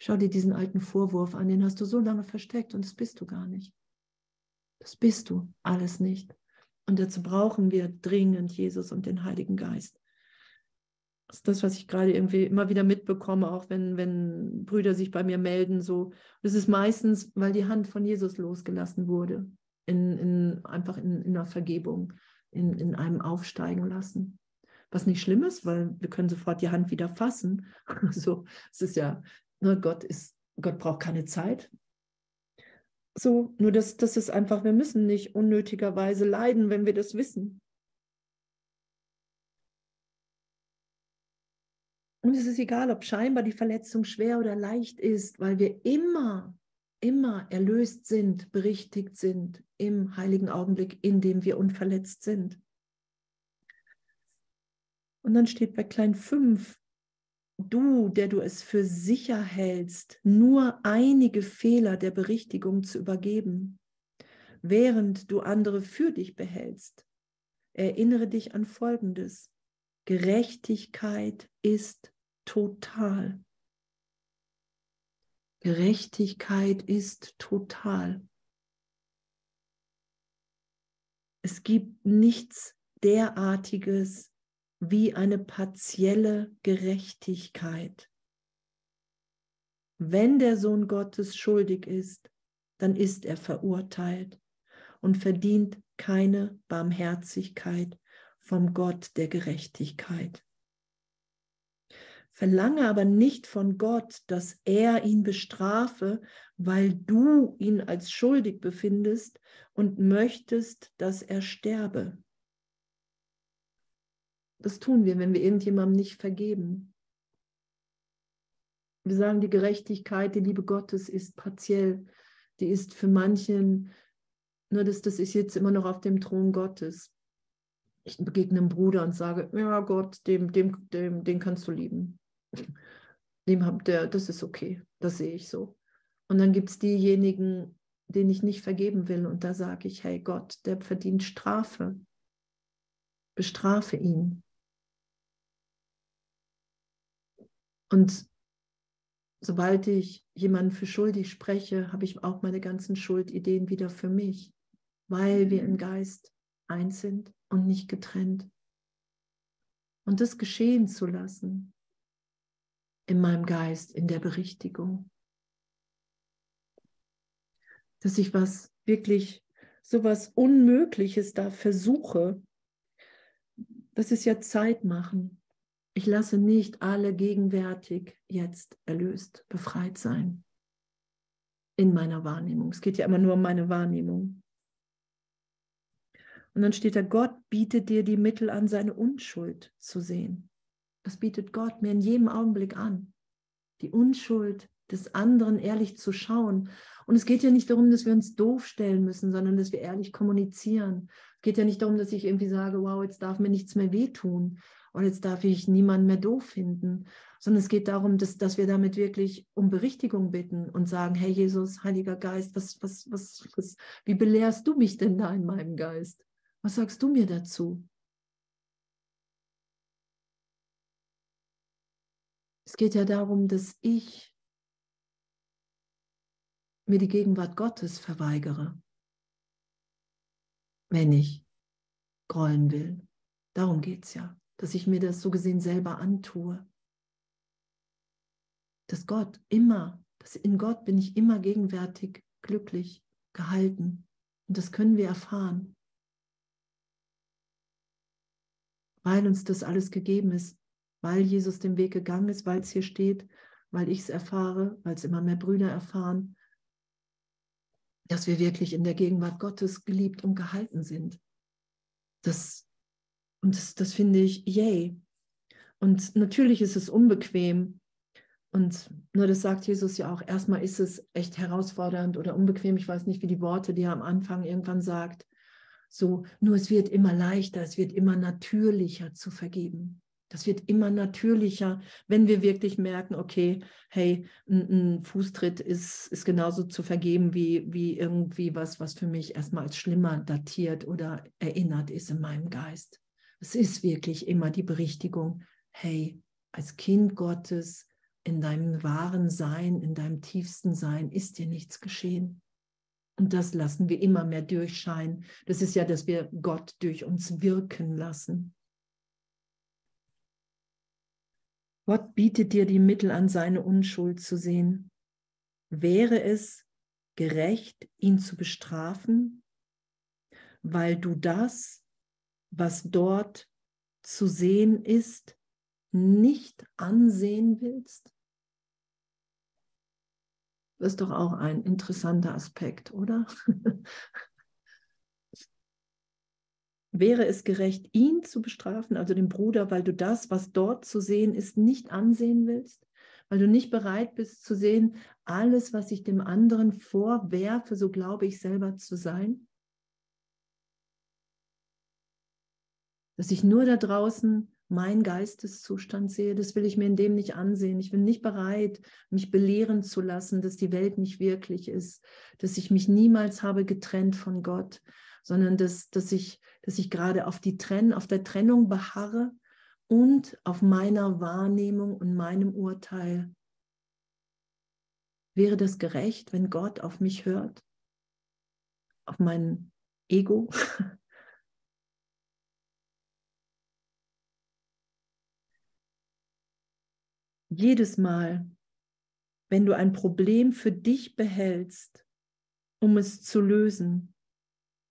S1: Schau dir diesen alten Vorwurf an, den hast du so lange versteckt und das bist du gar nicht. Das bist du alles nicht. Und dazu brauchen wir dringend Jesus und den Heiligen Geist. Das ist das, was ich gerade irgendwie immer wieder mitbekomme, auch wenn, wenn Brüder sich bei mir melden. So. Das ist meistens, weil die Hand von Jesus losgelassen wurde, in, in, einfach in, in einer Vergebung, in, in einem Aufsteigen lassen. Was nicht schlimm ist, weil wir können sofort die Hand wieder fassen. so, es ist ja, ne, Gott ist, Gott braucht keine Zeit. So, nur das, das ist einfach, wir müssen nicht unnötigerweise leiden, wenn wir das wissen. Und es ist egal, ob scheinbar die Verletzung schwer oder leicht ist, weil wir immer, immer erlöst sind, berichtigt sind im heiligen Augenblick, in dem wir unverletzt sind. Und dann steht bei klein 5, du, der du es für sicher hältst, nur einige Fehler der Berichtigung zu übergeben, während du andere für dich behältst. Erinnere dich an Folgendes. Gerechtigkeit ist total. Gerechtigkeit ist total. Es gibt nichts derartiges wie eine partielle Gerechtigkeit. Wenn der Sohn Gottes schuldig ist, dann ist er verurteilt und verdient keine Barmherzigkeit vom Gott der Gerechtigkeit. Verlange aber nicht von Gott, dass er ihn bestrafe, weil du ihn als schuldig befindest und möchtest, dass er sterbe. Das tun wir, wenn wir irgendjemandem nicht vergeben. Wir sagen, die Gerechtigkeit, die Liebe Gottes ist partiell. Die ist für manchen, nur das, das ist jetzt immer noch auf dem Thron Gottes. Ich begegne einem Bruder und sage, ja Gott, dem, dem, dem, den kannst du lieben dem habt der, das ist okay, das sehe ich so. Und dann gibt es diejenigen, denen ich nicht vergeben will. Und da sage ich, hey Gott, der verdient Strafe. Bestrafe ihn. Und sobald ich jemanden für schuldig spreche, habe ich auch meine ganzen Schuldideen wieder für mich, weil wir im Geist eins sind und nicht getrennt. Und das geschehen zu lassen, in meinem Geist, in der Berichtigung. Dass ich was wirklich, so was Unmögliches da versuche, das ist ja Zeit machen. Ich lasse nicht alle gegenwärtig jetzt erlöst, befreit sein. In meiner Wahrnehmung. Es geht ja immer nur um meine Wahrnehmung. Und dann steht da, Gott bietet dir die Mittel an, seine Unschuld zu sehen. Das bietet Gott mir in jedem Augenblick an. Die Unschuld des anderen ehrlich zu schauen. Und es geht ja nicht darum, dass wir uns doof stellen müssen, sondern dass wir ehrlich kommunizieren. Es geht ja nicht darum, dass ich irgendwie sage, wow, jetzt darf mir nichts mehr wehtun oder jetzt darf ich niemanden mehr doof finden, sondern es geht darum, dass, dass wir damit wirklich um Berichtigung bitten und sagen, hey Jesus, Heiliger Geist, was, was, was, was, wie belehrst du mich denn da in meinem Geist? Was sagst du mir dazu? Es geht ja darum, dass ich mir die Gegenwart Gottes verweigere, wenn ich grollen will. Darum geht es ja, dass ich mir das so gesehen selber antue. Dass Gott immer, dass in Gott bin ich immer gegenwärtig, glücklich, gehalten. Und das können wir erfahren. weil uns das alles gegeben ist, weil Jesus den Weg gegangen ist, weil es hier steht, weil ich es erfahre, weil es immer mehr Brüder erfahren, dass wir wirklich in der Gegenwart Gottes geliebt und gehalten sind. Das, und das, das finde ich, yay. Und natürlich ist es unbequem. Und nur das sagt Jesus ja auch, erstmal ist es echt herausfordernd oder unbequem. Ich weiß nicht, wie die Worte, die er am Anfang irgendwann sagt. So, nur es wird immer leichter, es wird immer natürlicher zu vergeben. Das wird immer natürlicher, wenn wir wirklich merken, okay, hey, ein, ein, Fußtritt ist, ist genauso zu vergeben wie, wie irgendwie was, was für mich erstmal als schlimmer datiert oder erinnert ist in meinem Geist. Es ist wirklich immer die Berichtigung, hey, als Kind Gottes, in deinem wahren Sein, in deinem tiefsten Sein ist dir nichts geschehen. Und das lassen wir immer mehr durchscheinen. Das ist ja, dass wir Gott durch uns wirken lassen. Gott bietet dir die Mittel an, seine Unschuld zu sehen. Wäre es gerecht, ihn zu bestrafen, weil du das, was dort zu sehen ist, nicht ansehen willst? Das ist doch auch ein interessanter Aspekt, oder? Wäre es gerecht, ihn zu bestrafen, also den Bruder, weil du das, was dort zu sehen ist, nicht ansehen willst? Weil du nicht bereit bist zu sehen, alles, was ich dem anderen vorwerfe, so glaube ich selber zu sein? Dass ich nur da draußen mein Geisteszustand sehe, das will ich mir in dem nicht ansehen. Ich bin nicht bereit, mich belehren zu lassen, dass die Welt nicht wirklich ist, dass ich mich niemals habe getrennt von Gott, sondern dass, dass ich, dass ich gerade auf die Trenn, auf der Trennung beharre und auf meiner Wahrnehmung und meinem Urteil. Wäre das gerecht, wenn Gott auf mich hört? Auf mein Ego? jedes Mal, wenn du ein Problem für dich behältst, um es zu lösen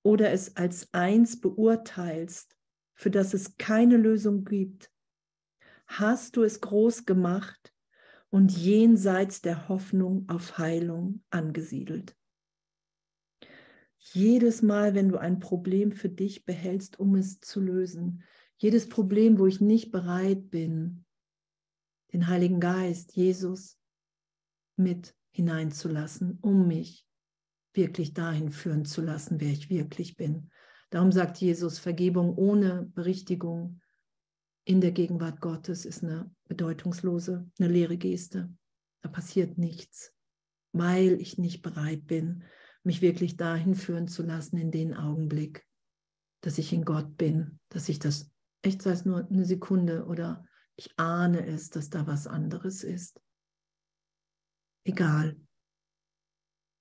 S1: oder es als eins beurteilst, für das es keine Lösung gibt, hast du es groß gemacht und jenseits der Hoffnung auf Heilung angesiedelt. Jedes Mal, wenn du ein Problem für dich behältst, um es zu lösen, jedes Problem, wo ich nicht bereit bin, den Heiligen Geist, Jesus, mit hineinzulassen, um mich wirklich dahin führen zu lassen, wer ich wirklich bin. Darum sagt Jesus, Vergebung ohne Berichtigung in der Gegenwart Gottes ist eine bedeutungslose, eine leere Geste. Da passiert nichts, weil ich nicht bereit bin, mich wirklich dahin führen zu lassen in den Augenblick, dass ich in Gott bin, dass ich das echt sei es nur eine Sekunde oder ich ahne es, dass da was anderes ist. Egal.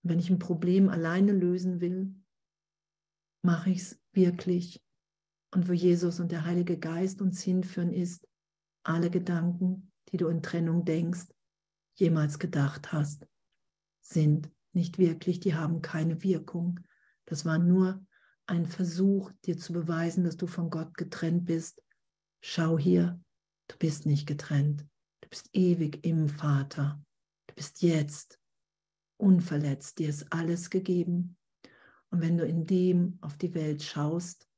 S1: Wenn ich ein Problem alleine lösen will, mache ich es wirklich. Und wo Jesus und der Heilige Geist uns hinführen, ist, alle Gedanken, die du in Trennung denkst, jemals gedacht hast, sind nicht wirklich, die haben keine Wirkung. Das war nur ein Versuch, dir zu beweisen, dass du von Gott getrennt bist. Schau hier, Du bist nicht getrennt. Du bist ewig im Vater. Du bist jetzt unverletzt. Dir ist alles gegeben. Und wenn du in dem auf die Welt schaust,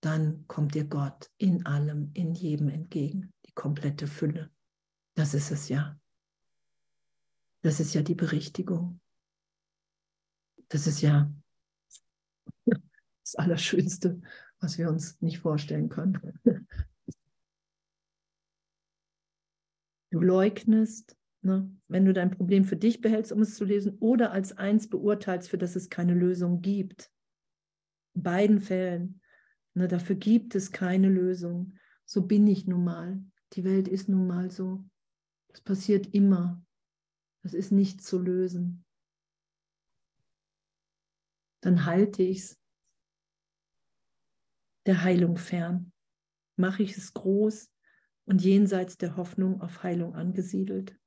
S1: dann kommt dir Gott in allem, in jedem entgegen. Die komplette Fülle. Das ist es ja. Das ist ja die Berichtigung. Das ist ja das Allerschönste, was wir uns nicht vorstellen können. Du leugnest, ne, wenn du dein Problem für dich behältst, um es zu lesen, oder als eins beurteilst, für das es keine Lösung gibt. In beiden Fällen. Ne, dafür gibt es keine Lösung. So bin ich nun mal. Die Welt ist nun mal so. Das passiert immer. Das ist nicht zu lösen. Dann halte ich es der Heilung fern. Mache ich es groß und jenseits der Hoffnung auf Heilung angesiedelt.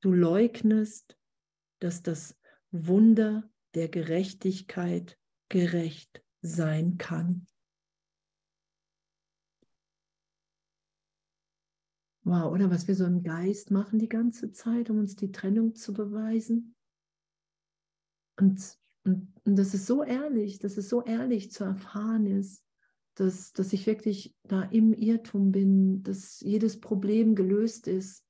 S1: Du leugnest, dass das Wunder der Gerechtigkeit gerecht sein kann. Wow, oder was wir so im Geist machen die ganze Zeit, um uns die Trennung zu beweisen. Und, und, und das ist so ehrlich, dass es so ehrlich zu erfahren ist, dass, dass ich wirklich da im Irrtum bin, dass jedes Problem gelöst ist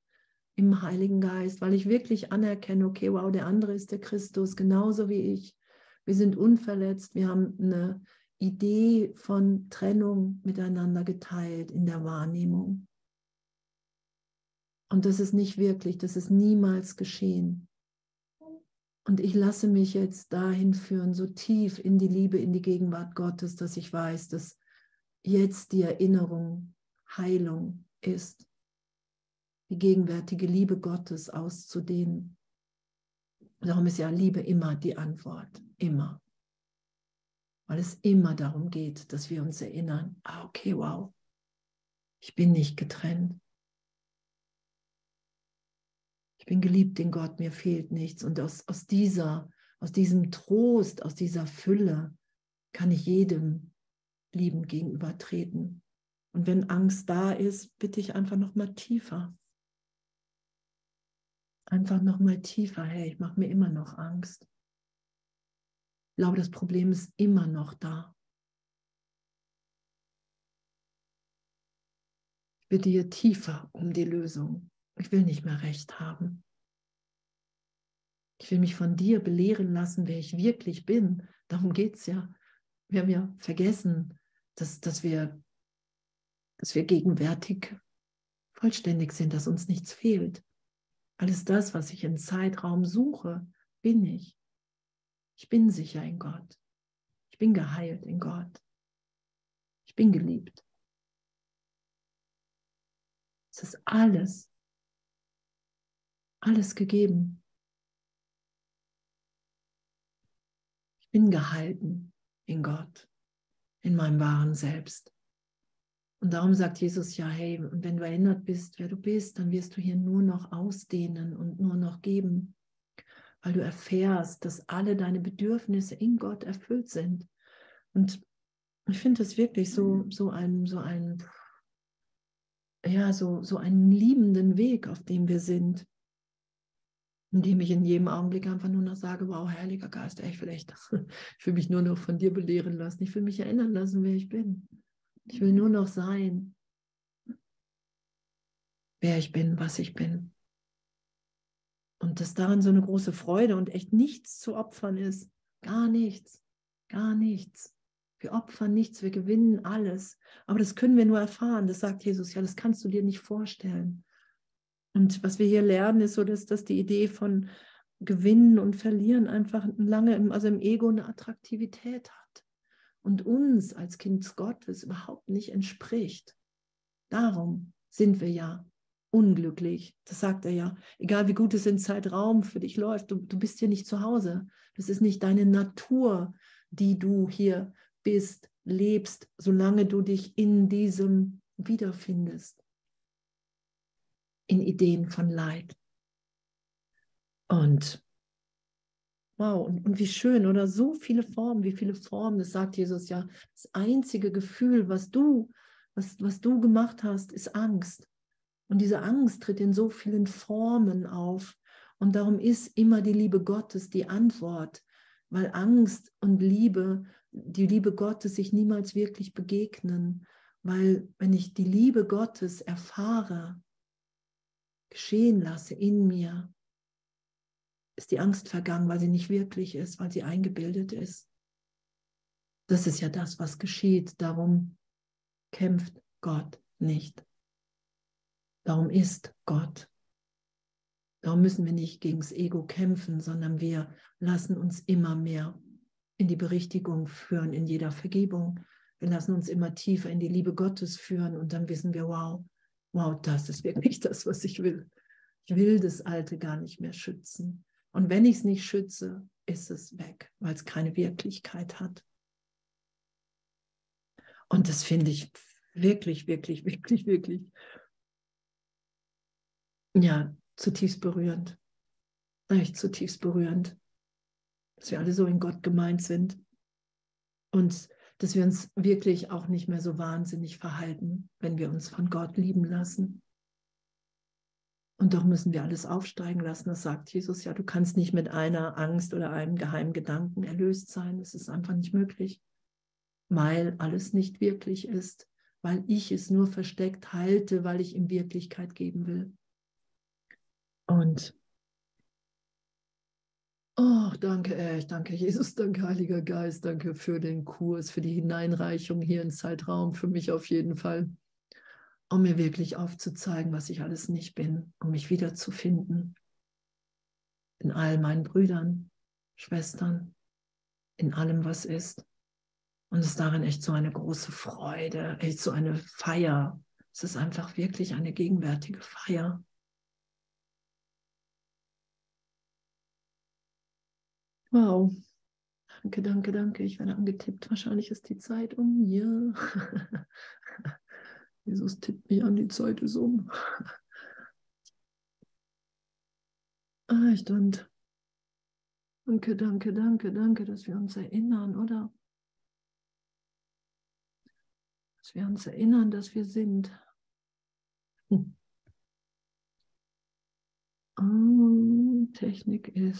S1: im Heiligen Geist, weil ich wirklich anerkenne, okay, wow, der andere ist der Christus, genauso wie ich. Wir sind unverletzt, wir haben eine Idee von Trennung miteinander geteilt in der Wahrnehmung. Und das ist nicht wirklich, das ist niemals geschehen. Und ich lasse mich jetzt dahin führen, so tief in die Liebe, in die Gegenwart Gottes, dass ich weiß, dass jetzt die Erinnerung Heilung ist, die gegenwärtige Liebe Gottes auszudehnen. Darum ist ja Liebe immer die Antwort, immer. Weil es immer darum geht, dass wir uns erinnern, ah, okay, wow, ich bin nicht getrennt. Ich bin geliebt in Gott, mir fehlt nichts. Und aus, aus, dieser, aus diesem Trost, aus dieser Fülle kann ich jedem liebend gegenübertreten. Und wenn Angst da ist, bitte ich einfach noch mal tiefer. Einfach noch mal tiefer. Hey, ich mache mir immer noch Angst. Ich glaube, das Problem ist immer noch da. Ich bitte hier tiefer um die Lösung. Ich will nicht mehr recht haben. Ich will mich von dir belehren lassen, wer ich wirklich bin. Darum geht es ja. Wir haben ja vergessen, dass, dass, wir, dass wir gegenwärtig vollständig sind, dass uns nichts fehlt. Alles das, was ich im Zeitraum suche, bin ich. Ich bin sicher in Gott. Ich bin geheilt in Gott. Ich bin geliebt. Es ist alles, alles gegeben. Ich bin gehalten in Gott in meinem wahren Selbst. Und darum sagt Jesus ja, hey, wenn du erinnert bist, wer du bist, dann wirst du hier nur noch ausdehnen und nur noch geben, weil du erfährst, dass alle deine Bedürfnisse in Gott erfüllt sind. Und ich finde das wirklich so, so ein, so ein, ja, so, so einen liebenden Weg, auf dem wir sind indem ich in jedem Augenblick einfach nur noch sage, wow, Heiliger Geist, ey, ich ich will mich nur noch von dir belehren lassen, ich will mich erinnern lassen, wer ich bin. Ich will nur noch sein, wer ich bin, was ich bin. Und dass darin so eine große Freude und echt nichts zu opfern ist. Gar nichts, gar nichts. Wir opfern nichts, wir gewinnen alles. Aber das können wir nur erfahren. Das sagt Jesus, ja, das kannst du dir nicht vorstellen. Und was wir hier lernen, ist so, dass, dass die Idee von Gewinnen und Verlieren einfach lange im, also im Ego eine Attraktivität hat und uns als Kind Gottes überhaupt nicht entspricht. Darum sind wir ja unglücklich. Das sagt er ja. Egal wie gut es in Zeitraum für dich läuft, du, du bist hier nicht zu Hause. Das ist nicht deine Natur, die du hier bist, lebst, solange du dich in diesem wiederfindest in Ideen von Leid. Und wow, und, und wie schön, oder so viele Formen, wie viele Formen, das sagt Jesus ja, das einzige Gefühl, was du, was, was du gemacht hast, ist Angst. Und diese Angst tritt in so vielen Formen auf. Und darum ist immer die Liebe Gottes die Antwort, weil Angst und Liebe, die Liebe Gottes sich niemals wirklich begegnen. Weil wenn ich die Liebe Gottes erfahre, geschehen lasse in mir, ist die Angst vergangen, weil sie nicht wirklich ist, weil sie eingebildet ist. Das ist ja das, was geschieht. Darum kämpft Gott nicht. Darum ist Gott. Darum müssen wir nicht gegen das Ego kämpfen, sondern wir lassen uns immer mehr in die Berichtigung führen, in jeder Vergebung. Wir lassen uns immer tiefer in die Liebe Gottes führen und dann wissen wir, wow, wow, das ist wirklich das, was ich will. Ich will das Alte gar nicht mehr schützen. Und wenn ich es nicht schütze, ist es weg, weil es keine Wirklichkeit hat. Und das finde ich wirklich, wirklich, wirklich, wirklich, ja, zutiefst berührend. Echt zutiefst berührend, dass wir alle so in Gott gemeint sind und dass wir uns wirklich auch nicht mehr so wahnsinnig verhalten, wenn wir uns von Gott lieben lassen. Und doch müssen wir alles aufsteigen lassen. Das sagt Jesus ja, du kannst nicht mit einer Angst oder einem geheimen Gedanken erlöst sein. Das ist einfach nicht möglich, weil alles nicht wirklich ist, weil ich es nur versteckt halte, weil ich ihm Wirklichkeit geben will. Und oh, danke, echt, danke Jesus, danke Heiliger Geist, danke für den Kurs, für die Hineinreichung hier ins Zeitraum, für mich auf jeden Fall um mir wirklich aufzuzeigen, was ich alles nicht bin, um mich wiederzufinden in all meinen Brüdern, Schwestern, in allem, was ist. Und es ist darin echt so eine große Freude, echt so eine Feier. Es ist einfach wirklich eine gegenwärtige Feier. Wow. Danke, danke, danke. Ich werde angetippt. Wahrscheinlich ist die Zeit um. Ja. Jesus tippt mich an, die Zeit ist um. Echt und danke, danke, danke, danke, dass wir uns erinnern, oder? Dass wir uns erinnern, dass wir sind. Hm. Oh, Technik ist.